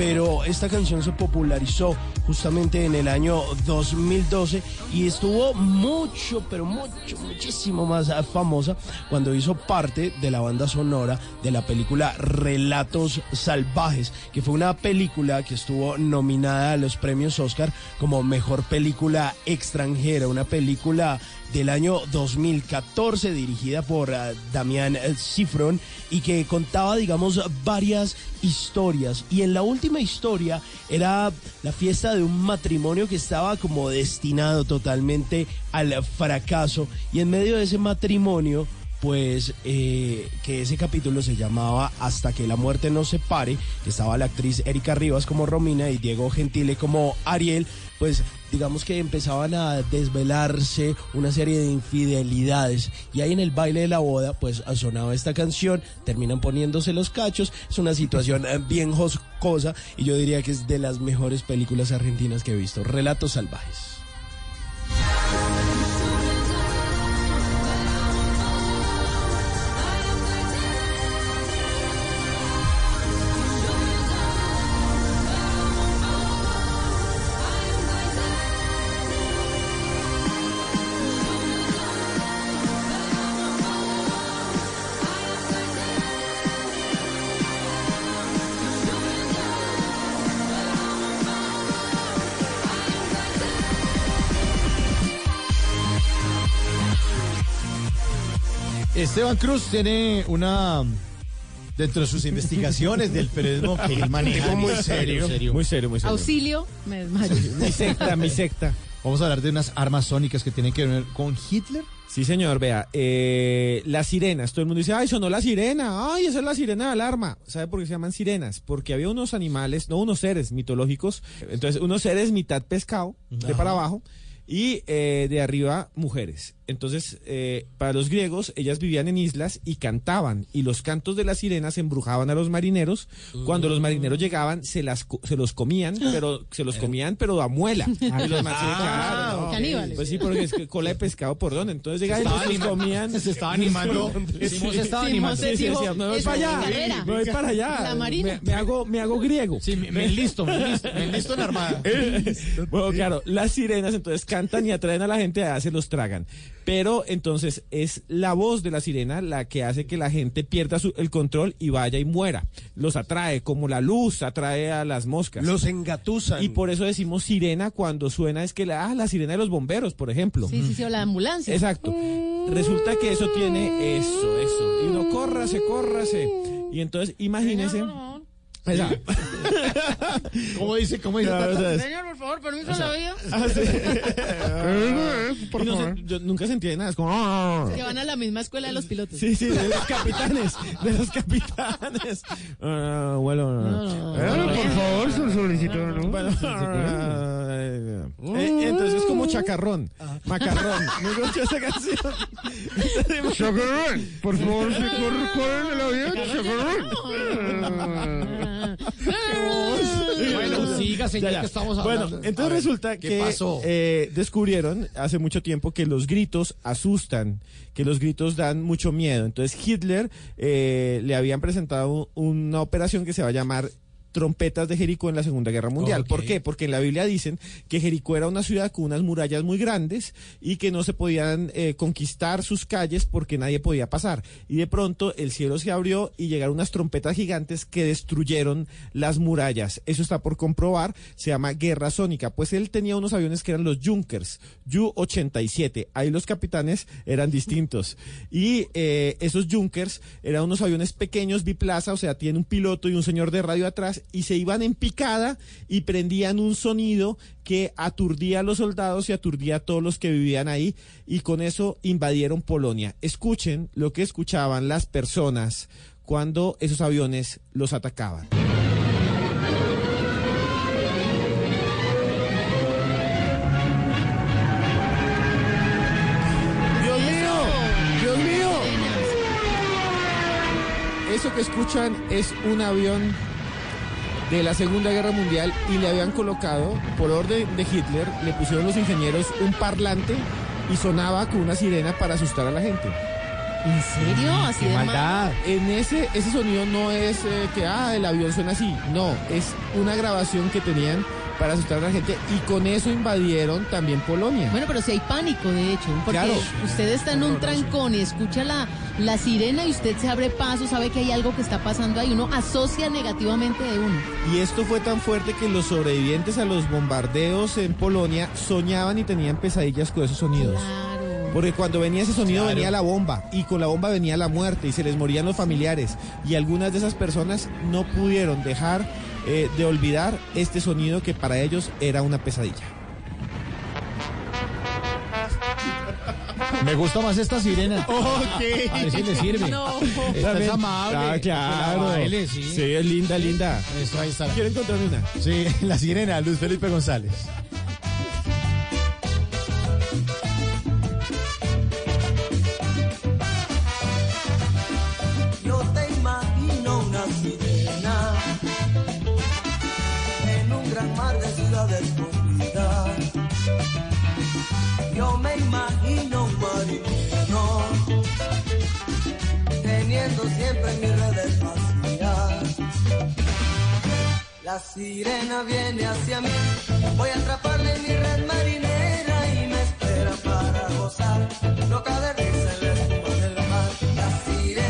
Pero esta canción se popularizó justamente en el año 2012 y estuvo mucho, pero mucho, muchísimo más eh, famosa cuando hizo parte de la banda sonora de la película Relatos Salvajes, que fue una película que estuvo nominada a los premios Oscar como mejor película extranjera, una película del año 2014 dirigida por eh, Damián eh, Cifrón y que contaba, digamos, varias historias. Y en la última historia era la fiesta de un matrimonio que estaba como destinado totalmente al fracaso. Y en medio de ese matrimonio pues eh, que ese capítulo se llamaba Hasta que la muerte nos separe, que estaba la actriz Erika Rivas como Romina y Diego Gentile como Ariel, pues digamos que empezaban a desvelarse una serie de infidelidades y ahí en el baile de la boda pues sonaba esta canción, terminan poniéndose los cachos, es una situación eh, bien joscosa y yo diría que es de las mejores películas argentinas que he visto, Relatos Salvajes. Esteban Cruz tiene una dentro de sus investigaciones del periodismo que él maneja. Muy serio. Muy serio, muy serio. Auxilio, me desmayo. Mi secta, mi secta. Vamos a hablar de unas armas sónicas que tienen que ver con Hitler. Sí, señor, vea, eh, las sirenas, todo el mundo dice, ay, sonó la sirena, ay, esa es la sirena de alarma. ¿Sabe por qué se llaman sirenas? Porque había unos animales, no unos seres mitológicos, entonces unos seres mitad pescado, de para abajo, y eh, de arriba mujeres. Entonces, eh, para los griegos, ellas vivían en islas y cantaban, y los cantos de las sirenas embrujaban a los marineros. Cuando los marineros llegaban, se, las, se los comían, pero se los comían, pero a muela. Y los Ah, no, caníbales. Pues sí, porque es que cola de pescado por dónde. Entonces llegaban y los comían. se estaba animando. Simón se estaba animando. sí, dijo, me voy "Esa para allá, carrera". me voy para allá. La marina. Me, me hago, me hago griego. Sí, me, me enlisto, me enlisto en armada. Bueno, claro, las sirenas entonces cantan y atraen a la gente, a se los tragan. Pero entonces es la voz de la sirena la que hace que la gente pierda su- el control y vaya y muera. Los atrae, como la luz atrae a las moscas. Los engatusan. y por eso decimos sirena cuando suena, es que la, ah, la sirena de los bomberos, por ejemplo. Sí, sí, sí, o la ambulancia. Exacto. Resulta que eso tiene eso, eso. Y uno córrase, córrase. Y entonces, imagínese. Esa- ¿Cómo dice? ¿Cómo dice? Señor, por favor, permiso la vida. Ah, sí. Y no sé, yo nunca se entiende nada. Es como. "Ah". Que van a la misma escuela de los pilotos. Sí, sí, de los capitanes. De los capitanes. Ah, bueno, no. Eh, por favor, su solicito. Bueno, ah, eh, eh, entonces es como chacarrón. Macarrón. Me gusta esa canción. Chacarrón. Por favor, se corre el avión. Chacarrón. Bueno, siga, señor, Ya, ya. que estamos hablando. Bueno, entonces ver, resulta ¿qué que pasó? eh, descubrieron hace mucho tiempo que los gritos asustan, que los gritos dan mucho miedo. Entonces Hitler eh, le habían presentado una operación que se va a llamar trompetas de Jericó en la Segunda Guerra Mundial. ¿Por qué? Porque en la Biblia dicen que Jericó era una ciudad con unas murallas muy grandes y que no se podían eh, conquistar sus calles porque nadie podía pasar. Y de pronto el cielo se abrió y llegaron unas trompetas gigantes que destruyeron las murallas. Eso está por comprobar, se llama Guerra Sónica. Pues él tenía unos aviones que eran los Junkers, Ju-87. Ahí los capitanes eran distintos. Y eh, esos Junkers eran unos aviones pequeños, biplaza, o sea, tiene un piloto y un señor de radio atrás y se iban en picada y prendían un sonido que aturdía a los soldados y aturdía a todos los que vivían ahí y con eso invadieron Polonia. Escuchen lo que escuchaban las personas cuando esos aviones los atacaban. Eso que escuchan es un avión de la Segunda Guerra Mundial y le habían colocado, por orden de Hitler, le pusieron los ingenieros un parlante y sonaba con una sirena para asustar a la gente. ¿En serio? Así de mal. En ese, ese sonido no es eh, que ah, el avión suena así, no, es una grabación que tenían para asustar a la gente y con eso invadieron también Polonia. Bueno, pero si hay pánico, de hecho, porque Claro. usted está en un trancón y escucha la, la sirena y usted se abre paso, sabe que hay algo que está pasando ahí, uno asocia negativamente de uno. Y esto fue tan fuerte que los sobrevivientes a los bombardeos en Polonia soñaban y tenían pesadillas con esos sonidos. Porque cuando venía ese sonido Claro. venía la bomba y con la bomba venía la muerte y se les morían los familiares. Y algunas de esas personas no pudieron dejar eh, de olvidar este sonido que para ellos era una pesadilla. Me gusta más esta sirena. Ok. A ver si le sirve. No. Esta es amable. Ah, claro. baile, sí. Sí, es linda, linda. Eso, ahí está. Quiero encontrarme una. Sí, la sirena, Luz Felipe González. La sirena viene hacia mí, voy a atraparla en mi red marinera y me espera para gozar. Loca de risa en del mar. La sirena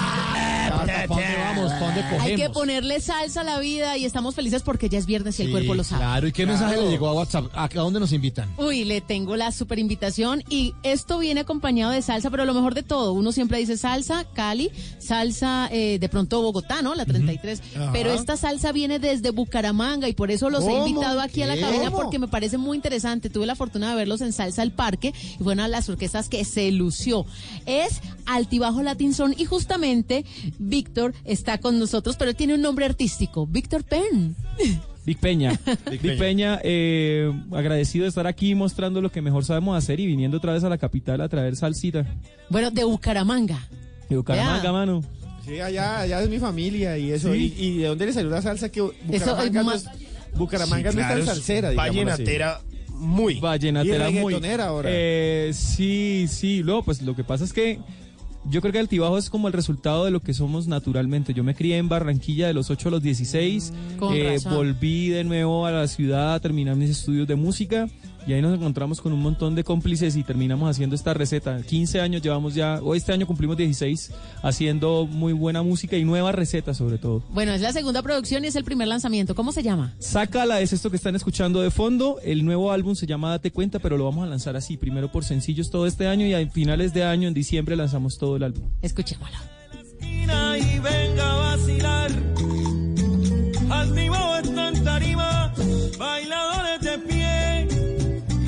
Hay que ponerle salsa a la vida y estamos felices porque ya es viernes y el Sí, cuerpo lo sabe. Claro, ¿y qué mensaje le llegó a WhatsApp? ¿A dónde nos invitan? Uy, le tengo la super invitación y esto viene acompañado de salsa, pero lo mejor de todo, uno siempre dice salsa Cali, salsa eh, de pronto Bogotá, ¿no? La 33, Ajá. pero esta salsa viene desde Bucaramanga y por eso los he invitado aquí a la cabina porque me parece muy interesante. Tuve la fortuna de verlos en Salsa al Parque y fue una de las orquestas que se lució. Es Altibajo Latin Son y justamente Víctor está con nosotros, pero él tiene un nombre artístico, Víctor Penn. Big Peña. Big Peña, eh, agradecido de estar aquí mostrando lo que mejor sabemos hacer y viniendo otra vez a la capital a traer salsita. Bueno, de Bucaramanga. De Bucaramanga, mano. Sí, allá, allá es mi familia y eso. Sí. Y, y de dónde le salió la salsa que Bucaramanga, es no, más- es, Bucaramanga Sí, no es tan salsera, vallenatera muy. Vallenatera Y muy. ahora. Eh, sí, sí, luego pues lo que pasa es que yo creo que Altibajo es como el resultado de lo que somos naturalmente. Yo me crié en Barranquilla de los 8 a los 16, Con eh, volví de nuevo a la ciudad a terminar mis estudios de música y ahí nos encontramos con un montón de cómplices y terminamos haciendo esta receta. 15 años llevamos ya, o este año cumplimos 16, haciendo muy buena música y nuevas recetas sobre todo. Bueno, es la segunda producción y es el primer lanzamiento. ¿Cómo se llama? Sácala es esto que están escuchando de fondo. El nuevo álbum se llama Date Cuenta, pero lo vamos a lanzar así, primero por sencillos todo este año y a finales de año, en diciembre, lanzamos todo el álbum. Escuchémoslo. y venga a vacilar. Altivo está en tarima, bailadores de pie.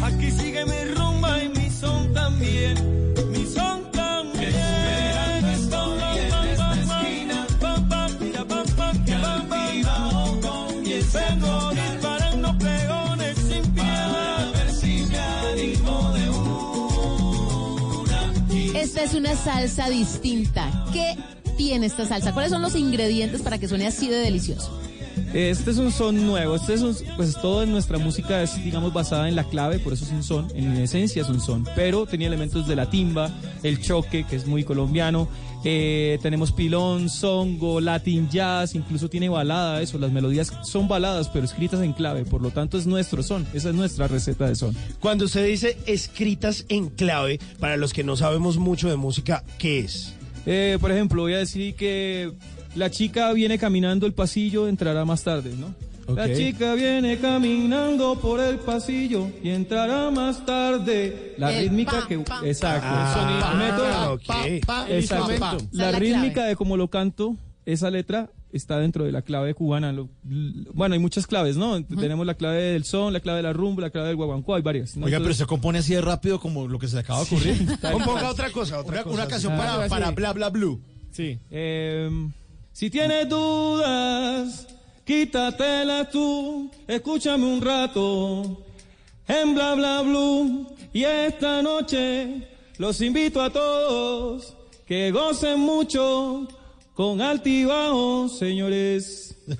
Aquí sigue mi rumba y mi son también. Mi son también. Esperando estoy en esta esquina. Disparando sin piedad. Ver si me animo de una. Esta es una salsa distinta. ¿Qué tiene esta salsa? ¿Cuáles son los ingredientes para que suene así de delicioso? Este es un son nuevo, este es un, pues todo en nuestra música es digamos basada en la clave, por eso es un son, en esencia es un son, pero tenía elementos de la timba, el choque, que es muy colombiano, eh, tenemos pilón, songo, latin jazz, incluso tiene balada, eso, las melodías son baladas, pero escritas en clave, por lo tanto es nuestro son, esa es nuestra receta de son. Cuando usted dice escritas en clave, para los que no sabemos mucho de música, ¿qué es? Eh, por ejemplo, voy a decir que la chica viene caminando el pasillo, entrará más tarde, ¿no? La chica viene caminando por el pasillo y entrará más tarde. La El rítmica pa, que... pa, Exacto. Ah, el sonido, método. ok. Exacto. Esa es La la rítmica clave. de cómo lo canto, esa letra está dentro de la clave cubana. Lo- bueno, hay muchas claves, ¿no? Tenemos la clave del son, la clave de la rumba, la clave del guaguancó, hay varias. ¿no? Oiga, pero se compone así de rápido como lo que se le acaba de ocurrir. Componga otra cosa, otra Una, cosa. una canción Ah, para, para bla bla blue. Sí. Em, si tienes dudas, quítatelas tú, escúchame un rato. En bla bla blue. Y esta noche los invito a todos que gocen mucho con altibajo, señores.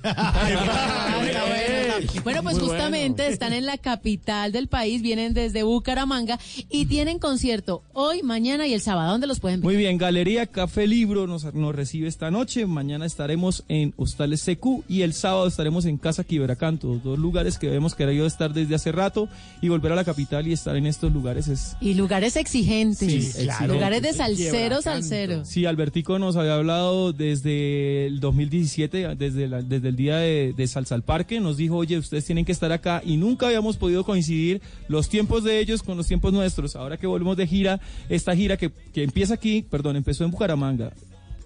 Bueno, pues Muy justamente están en la capital del país, vienen desde Bucaramanga y tienen concierto hoy, mañana y el sábado. ¿Dónde los pueden ver? Muy bien, Galería Café Libro nos, nos recibe esta noche. Mañana estaremos en Hostales CQ y el sábado estaremos en Casa Quiberacanto, dos lugares que hemos querido estar desde hace rato y volver a la capital y estar en estos lugares es... Y lugares exigentes, Sí, claro. lugares de salseros, Quiebracanto. salseros. Sí, Albertico nos había hablado desde el 2017, desde, la- desde el día de, de Salsa al Parque, nos dijo, oye, ustedes tienen que estar acá y nunca habíamos podido coincidir los tiempos de ellos con los tiempos nuestros. Ahora que volvemos de gira, esta gira que, que empieza aquí, perdón, empezó en Bucaramanga.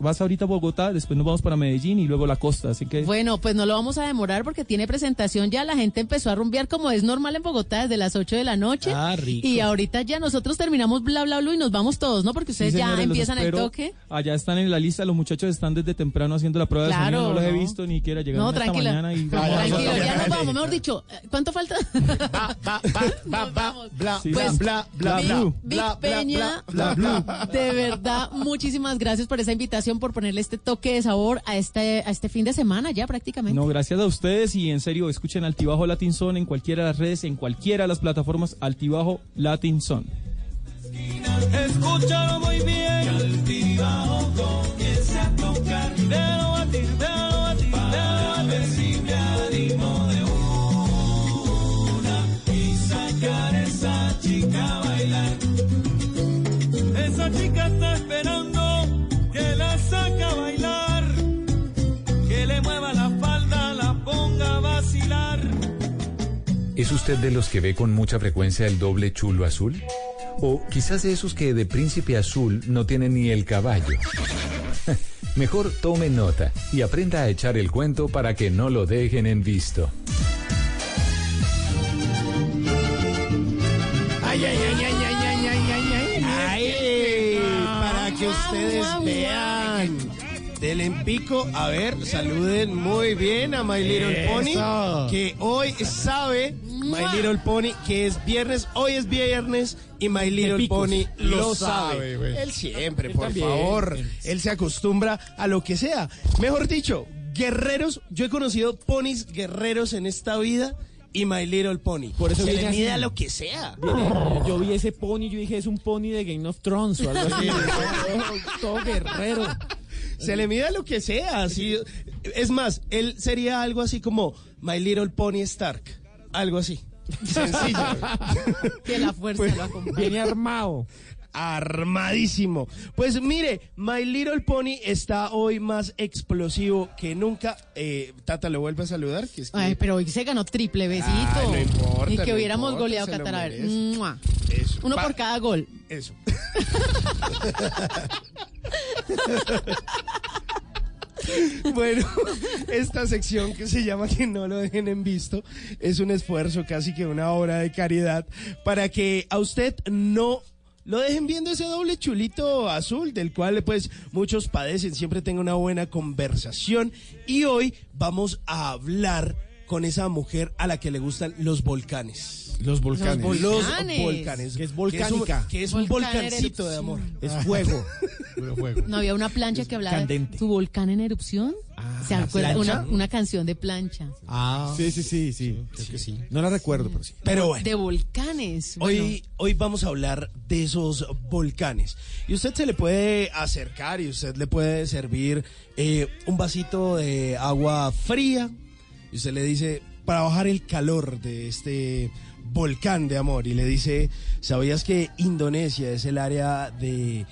Vas ahorita a Bogotá, después nos vamos para Medellín y luego la costa, así que... Bueno, pues no lo vamos a demorar porque tiene presentación ya. La gente empezó a rumbear como es normal en Bogotá desde las 8 de la noche. Ah, rico. Y ahorita ya nosotros terminamos bla bla bla y nos vamos todos, ¿no? Porque ustedes Sí, ya empiezan el toque. Allá están en la lista, los muchachos están desde temprano haciendo la prueba de Claro, sonido, no los he ¿no? visto ni quiera llegar No, esta mañana y... Tranquilo, ya nos vamos. Mejor dicho, ¿cuánto falta? Bla Sí, bla sí. bla bla Big- bla bla bla Peña, bla bla. de verdad, muchísimas gracias por esa invitación, por ponerle este toque de sabor a este, a este fin de semana ya prácticamente. No, gracias a ustedes y en serio, escuchen Altibajo Latin Son en cualquiera de las redes, en cualquiera de las plataformas Altibajo Latin Son. esquina Escúchalo muy bien. Altibajo comienza a tocar. Déjalo batir, déjalo batir, ver si me animo de una y sacar esa chica a bailar. Esa chica está esperando bailar, que le mueva la falda, la ponga a vacilar. ¿Es usted de los que ve con mucha frecuencia el doble chulo azul? O quizás de esos que de príncipe azul no tienen ni el caballo. Mejor tome nota y aprenda a echar el cuento para que no lo dejen en visto. Ay, ay, ay, ay, ay, ay, ay, ay, ay. Ay, para que ustedes vean. Del en pico, a ver, saluden muy bien a My Little Eso. Pony, que hoy sabe My Little Pony que es viernes, hoy es viernes y My Little. Pony lo, Lo sabe. sabe, güey. Él siempre, Él por también. favor, él se acostumbra a lo que sea. Mejor dicho, guerreros, yo he conocido ponis guerreros en esta vida y My Little Pony. Por eso se le mide a lo que sea. Viene- Yo vi ese pony, yo dije, es un pony de Game of Thrones o algo así. todo, todo guerrero. Se le mide a lo que sea. Así. Es más, él sería algo así como My Little Pony Stark. Algo así. Sencillo. Que la fuerza Pues, lo acompañe. Viene armado. Armadísimo. Pues mire, My Little Pony está hoy más explosivo que nunca. Eh, Tata, ¿le vuelve a saludar? Que es que- Ay, pero hoy se ganó triple besito. No importa, y que no hubiéramos importa, goleado lo Qatar. A ver. Eso. Uno Pa- por cada gol. Eso. Bueno, esta sección que se llama Que no lo dejen en visto es un esfuerzo, casi que una obra de caridad, para que a usted no lo dejen viendo ese doble chulito azul del cual pues muchos padecen, siempre tenga una buena conversación y hoy vamos a hablar con esa mujer a la que le gustan los volcanes. Los volcanes. Los volcanes. volcanes. Que es volcánica. Que es un, Volcán en volcancito de amor. Es fuego. No había una plancha que hablaba candente. de tu volcán en erupción. ¿Se ¿la acuerda? Una, una canción de plancha. Ah, Sí, sí, sí, sí. creo que sí. No la recuerdo, pero sí. Pero bueno. De volcanes. Bueno, Hoy, hoy vamos a hablar de esos volcanes. Y usted se le puede acercar y usted le puede servir eh, un vasito de agua fría. Y usted le dice, para bajar el calor de este volcán de amor. Y le dice, ¿sabías que Indonesia es el área de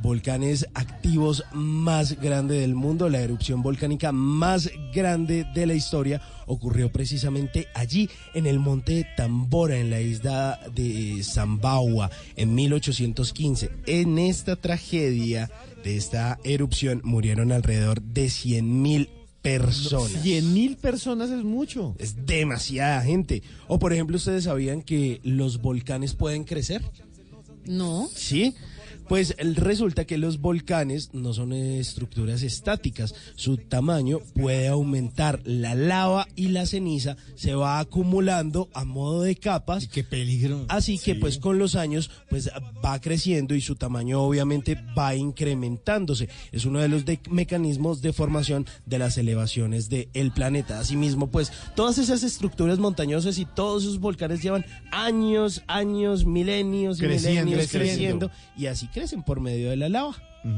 volcanes activos más grande del mundo? La erupción volcánica más grande de la historia ocurrió precisamente allí, en el monte Tambora, en la isla de Zambawa, en 1815. En esta tragedia de esta erupción murieron alrededor de 100 mil personas. 100 mil personas es mucho. Es demasiada gente. O por ejemplo, ¿ustedes sabían que los volcanes pueden crecer? no. Sí. Pues resulta que los volcanes no son estructuras estáticas. Su tamaño puede aumentar. La lava y la ceniza se va acumulando a modo de capas. Qué peligro. Así que pues con los años pues va creciendo y su tamaño obviamente va incrementándose. Es uno de los de- mecanismos de formación de las elevaciones del planeta. Asimismo pues todas esas estructuras montañosas y todos esos volcanes llevan años, años, milenios y Creciendo, milenios creciendo. creciendo y así crecen por medio de la lava.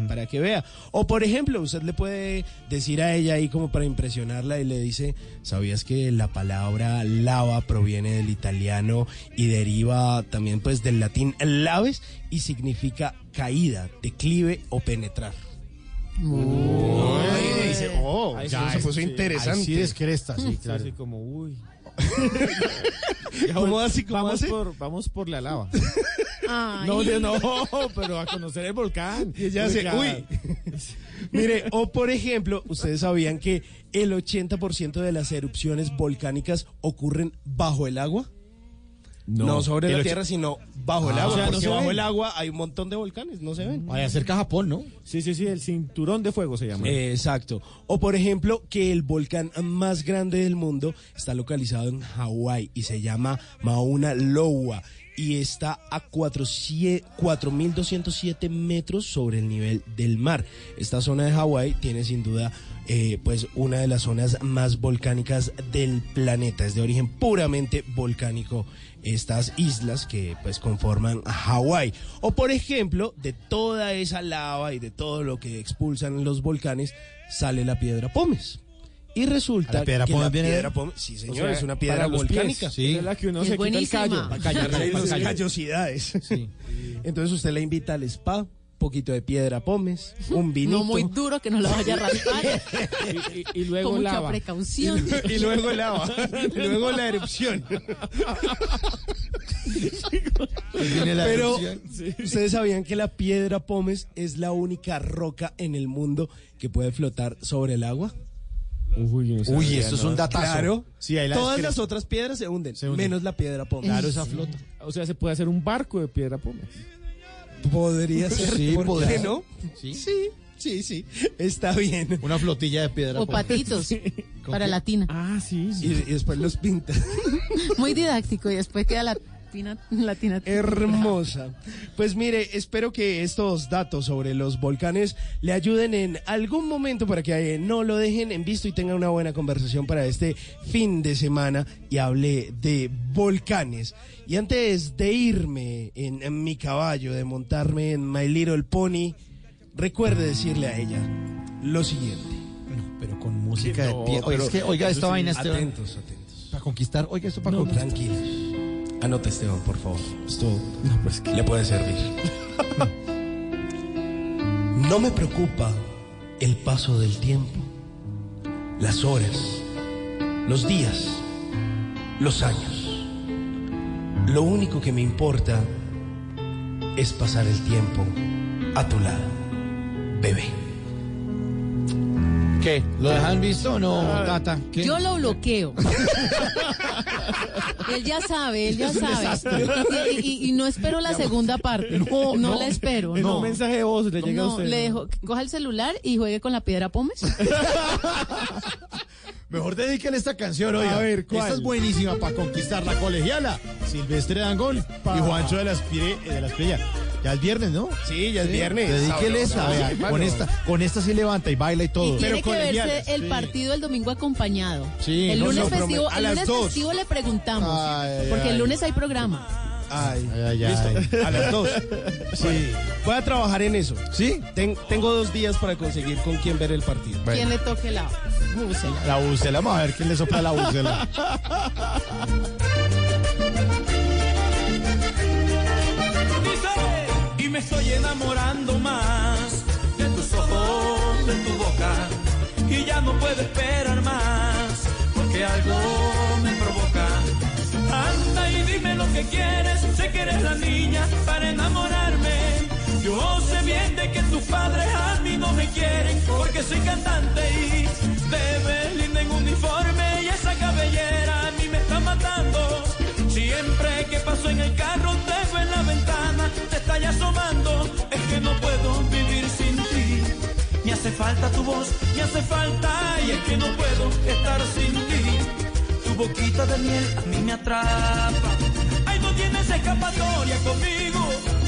Para que vea. O por ejemplo, usted le puede decir a ella ahí como para impresionarla y le dice, ¿sabías que la palabra lava proviene del italiano y deriva también pues del latín laves y significa caída, declive o penetrar? Ahí dice, oh, Ahí ya se puso sí, interesante. Ahí sí descresta, sí, claro. Así como, uy. ¿Cómo así? ¿Cómo vamos? Por, vamos por la lava. Ay. No, yo no, pero a conocer el volcán. Y ella hace, Oiga, uy. Mire, o por ejemplo, ustedes sabían que el 80% de las erupciones volcánicas ocurren bajo el agua. No, sobre El la tierra, sino bajo el Ah, agua. o sea, no porque se bajo ven. el agua hay un montón de volcanes, no se ven. Vaya cerca Japón, ¿no? Sí, sí, sí, el cinturón de fuego se llama. Eh, Exacto. O por ejemplo, que el volcán más grande del mundo está localizado en Hawái y se llama Mauna Loa. y está a 4.207 metros sobre el nivel del mar. Esta zona de Hawái tiene sin duda eh, pues una de las zonas más volcánicas del planeta. Es de origen puramente volcánico estas islas que pues conforman a Hawái. O por ejemplo, de toda esa lava y de todo lo que expulsan los volcanes sale la piedra Pómez. Y resulta ¿La piedra que la viene piedra Pómez, sí señor, O sea, es una piedra volcánica. pies, Sí. es la que uno se es quita el buenísima. callo, para callar Las las callosidades. Entonces usted la invita al spa, poquito de piedra Pómez, un vinito. No muy duro que no la vaya a raspar. Y, y- y luego Con mucha lava. precaución. Y, y luego lava. Y luego la erupción. viene la Pero erupción. ustedes sabían que la piedra Pómez es la única roca en el mundo que puede flotar sobre el agua. Uy, no Uy, sabía, esto es un datazo. Claro. Sí, la Todas las otras piedras se hunden, hunden. menos la piedra Pómez. Claro, esa flota. O sea, se puede hacer un barco de piedra pómez. Podría ser. Sí, ¿por podría qué no? Sí. Sí, sí, sí. Está bien. Una flotilla de piedra. O patitos para qué? la tina. Ah, sí. Y, y después los pinta. Muy didáctico y después queda la tina, la tina. Hermosa. Pues mire, espero que estos datos sobre los volcanes le ayuden en algún momento para que no lo dejen en visto y tengan una buena conversación para este fin de semana y hable de volcanes. Y antes de irme en, en mi caballo, de montarme en My Little Pony, recuerde decirle a ella lo siguiente. Pero con música No, de pie. Oiga, es que, oiga, esta vaina, Esteban. Atentos, atentos. Para conquistar, oiga, esto para No, conquistar. tranquilos. Anote, Esteban, por favor. Esto le puede servir. No me preocupa el paso del tiempo, las horas, los días, los años. Lo único que me importa es pasar el tiempo a tu lado, bebé. ¿Qué? ¿Lo dejan visto o no, Tata? ¿Qué? Yo lo bloqueo. él ya sabe, él ya Es sabe. Y, y- y no espero la segunda parte. No, no. la espero. No. un mensaje de voz le llega a No, usted. le dejo, coja el celular y juegue con la piedra Pómez. Mejor dedíquenle esta canción, oiga. A ver, ¿cuál? Esta es buenísima para conquistar la colegiala. Silvestre Dangón y Juancho de la Espire, de la Espriella. Ya es viernes, ¿no? Sí, ya es viernes. Dedíquele esta, vea. Mano. Con esta, con esta sí levanta y baila y todo. Y tiene que colegiales, verse el sí. partido el domingo acompañado. Sí, el no, lunes no, festivo, a el las lunes dos. festivo le preguntamos. Ay, porque ay. el lunes hay programa. Ay, Ay, ay, listo. ay. A las dos. Sí. Voy a trabajar en eso. ¿Sí? Ten- tengo dos días para conseguir con quién ver el partido. ¿Quién le toque la búsela? La bucela, vamos a ver quién le sopla la bucela. Y me estoy enamorando más de tus ojos, de tu boca. Y ya no puedo esperar más, porque algo dime lo que quieres, sé que eres la niña para enamorarme. Yo sé bien de que tus padres a mí no me quieren, porque soy cantante y te ves linda en uniforme. Y esa cabellera a mí me está matando. Siempre que paso en el carro te veo en la ventana, te está ya asomando, es que no puedo vivir sin ti. Me hace falta tu voz, me hace falta y es que no puedo estar sin ti. Tu boquita de miel a mí me atrapa. Tienes escapatoria conmigo,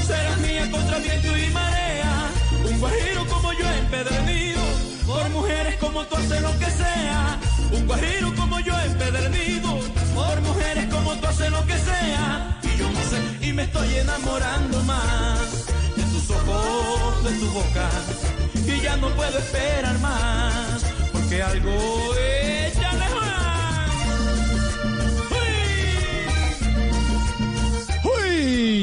serás mía contra viento y marea. Un guajiro como yo empedernido, por mujeres como tú hace lo que sea. Un guajiro como yo empedernido, por mujeres como tú hace lo que sea. Y yo no sé, y me estoy enamorando más de tus ojos, de tu boca. Y ya no puedo esperar más, porque algo échale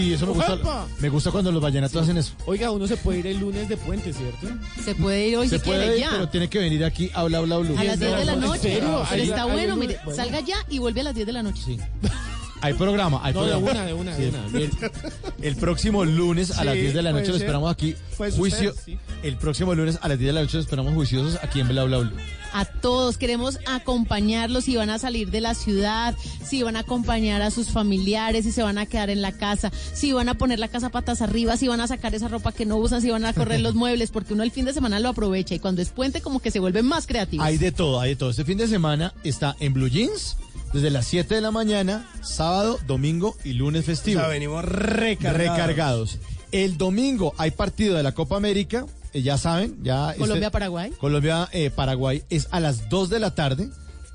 ¡Uy! Eso me gusta. Me gusta cuando los vallenatos hacen eso. Oiga, uno se puede ir el lunes de puente, ¿cierto? Se puede ir hoy Se si quiere puede ir, ya. pero tiene que venir aquí a Bla Bla Blue. A las 10 de la noche. Pero está bueno, mire, salga ya y vuelve a las 10 de la noche. Sí. Hay programa, hay No, de programa. una, de una, Sí. de una. El próximo lunes a Sí, las 10 de la noche lo esperamos aquí. Juicio. sí. El próximo lunes a las 10 de la noche lo esperamos juiciosos aquí en Bla Bla Blue. A todos queremos acompañarlos si van a salir de la ciudad, si van a acompañar a sus familiares, si se van a quedar en la casa, si van a poner la casa patas arriba, si van a sacar esa ropa que no usan, si van a correr los muebles, porque uno el fin de semana lo aprovecha y cuando es puente como que se vuelve más creativo. Hay de todo, hay de todo. Este fin de semana está en Blue Jeans desde las 7 de la mañana, sábado, domingo y lunes festivo. O sea, venimos recargados. Recargados. El domingo hay partido de la Copa América, eh, ya saben, ya... este- Colombia-Paraguay. Colombia-Paraguay es a las 2 de la tarde.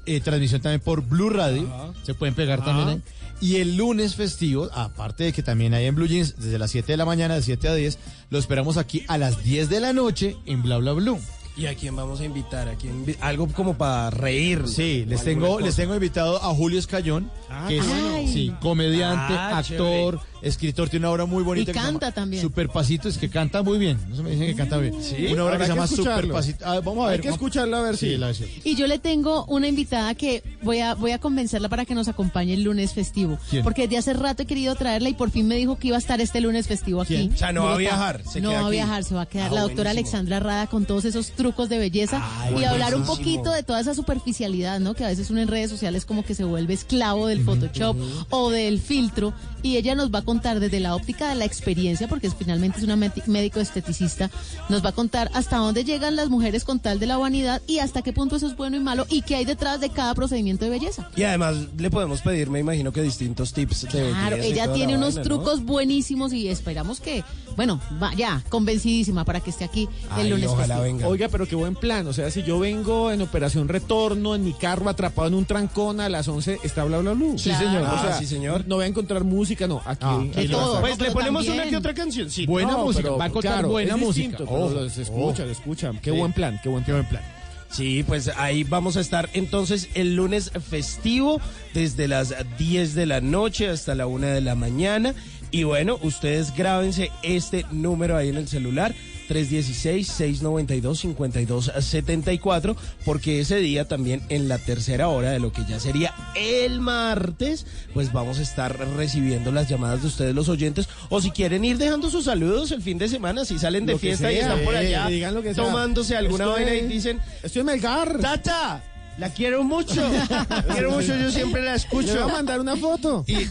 eh, transmisión también por Blue Radio. Se pueden pegar Ajá. también ahí. Y el lunes festivo, aparte de que también hay en Blue Jeans, desde las 7 de la mañana, de 7 a 10, lo esperamos aquí a las 10 de la noche en Bla Bla Blue. ¿Y a quién vamos a invitar? ¿A quién? Algo como para reír. Sí, les tengo, les tengo invitado a Julio Escayón, Ah, que es Ay. sí, comediante, Ah, actor, escritor, tiene una obra muy bonita. Y que se canta llama también. Super Pasito, es que canta muy bien. No se me dicen que canta bien. Sí, una obra que se llama Super escucharlo. Pasito. Ah, vamos a ver. Hay que escucharla a ver Sí, si... la versión. Y yo le tengo una invitada que voy a, voy a convencerla para que nos acompañe el lunes festivo. ¿Quién? Porque desde hace rato he querido traerla y por fin me dijo que iba a estar este lunes festivo aquí. ¿Quién? O sea, no va a viajar, se no queda va a viajar, se va a quedar Ah, la doctora buenísimo. Alexandra Rada con todos esos trucos de belleza Ay, y hablar un poquito de toda esa superficialidad, ¿no? Que a veces uno en redes sociales como que se vuelve esclavo del Photoshop o del filtro. Y ella nos va a contar desde la óptica de la experiencia, porque es- finalmente es una médico esteticista, nos va a contar hasta dónde llegan las mujeres con tal de la vanidad y hasta qué punto eso es bueno y malo y qué hay detrás de cada procedimiento de belleza. Y además le podemos pedir, me imagino que distintos tips de Claro, ella tiene unos vaina, ¿no? trucos buenísimos y esperamos que, bueno, va, ya, convencidísima para que esté aquí el Ay, lunes. ojalá venga. Oiga, pero qué buen plan. O sea, si yo vengo en operación retorno, en mi carro atrapado en un trancón a las 11, está bla bla bla. Sí, señor. O Ah, sea, sí, señor. No voy a encontrar música, no. Aquí. De todo. Pues le ponemos una también. que otra canción. Sí, Buena No, música, pero, va a contar claro, buena es música. distinto, pero Ojo, lo- se escucha, ojo. se escucha. Qué Sí. buen plan, qué buen Qué plan. buen plan. Sí, pues ahí vamos a estar entonces el lunes festivo desde las 10 de la noche hasta la 1 de la mañana. Y bueno, ustedes grábense este número ahí en el celular. 316-692-5274, porque ese día también en la tercera hora de lo que ya sería el martes, pues vamos a estar recibiendo las llamadas de ustedes los oyentes, o si quieren ir dejando sus saludos el fin de semana, si salen de Lo fiesta y están por eh, allá sea. tomándose alguna Estoy- vaina y dicen, Estoy en Melgar. Tata, la quiero mucho. La quiero mucho, yo siempre la Le voy a escucho. mandar una foto. Y-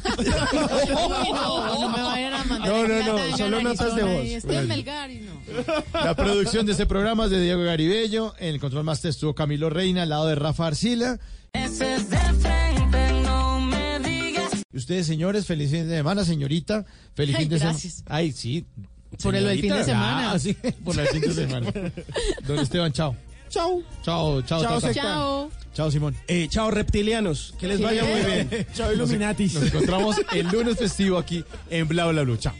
no, no me vayan a mandar No, solo notas de voz. Estoy en Melgar y no. La producción de este programa es de Diego Garibello. En el control master estuvo Camilo Reina, al lado de Rafa Arcila. Y ustedes, señores, feliz fin de semana, señorita. Feliz Ay, fin de semana. gracias. Ay, sí. Por el, el fin de semana. Ah, sí, por el fin de semana. Don Esteban, chao. Chao. Chao, chao, Chao, Tata. Chao. Chao, Simón. Eh, chao, reptilianos. Que les vaya muy bien. Chao, Illuminatis. Nos encontramos el lunes festivo aquí en Bla Bla Blue. Chao.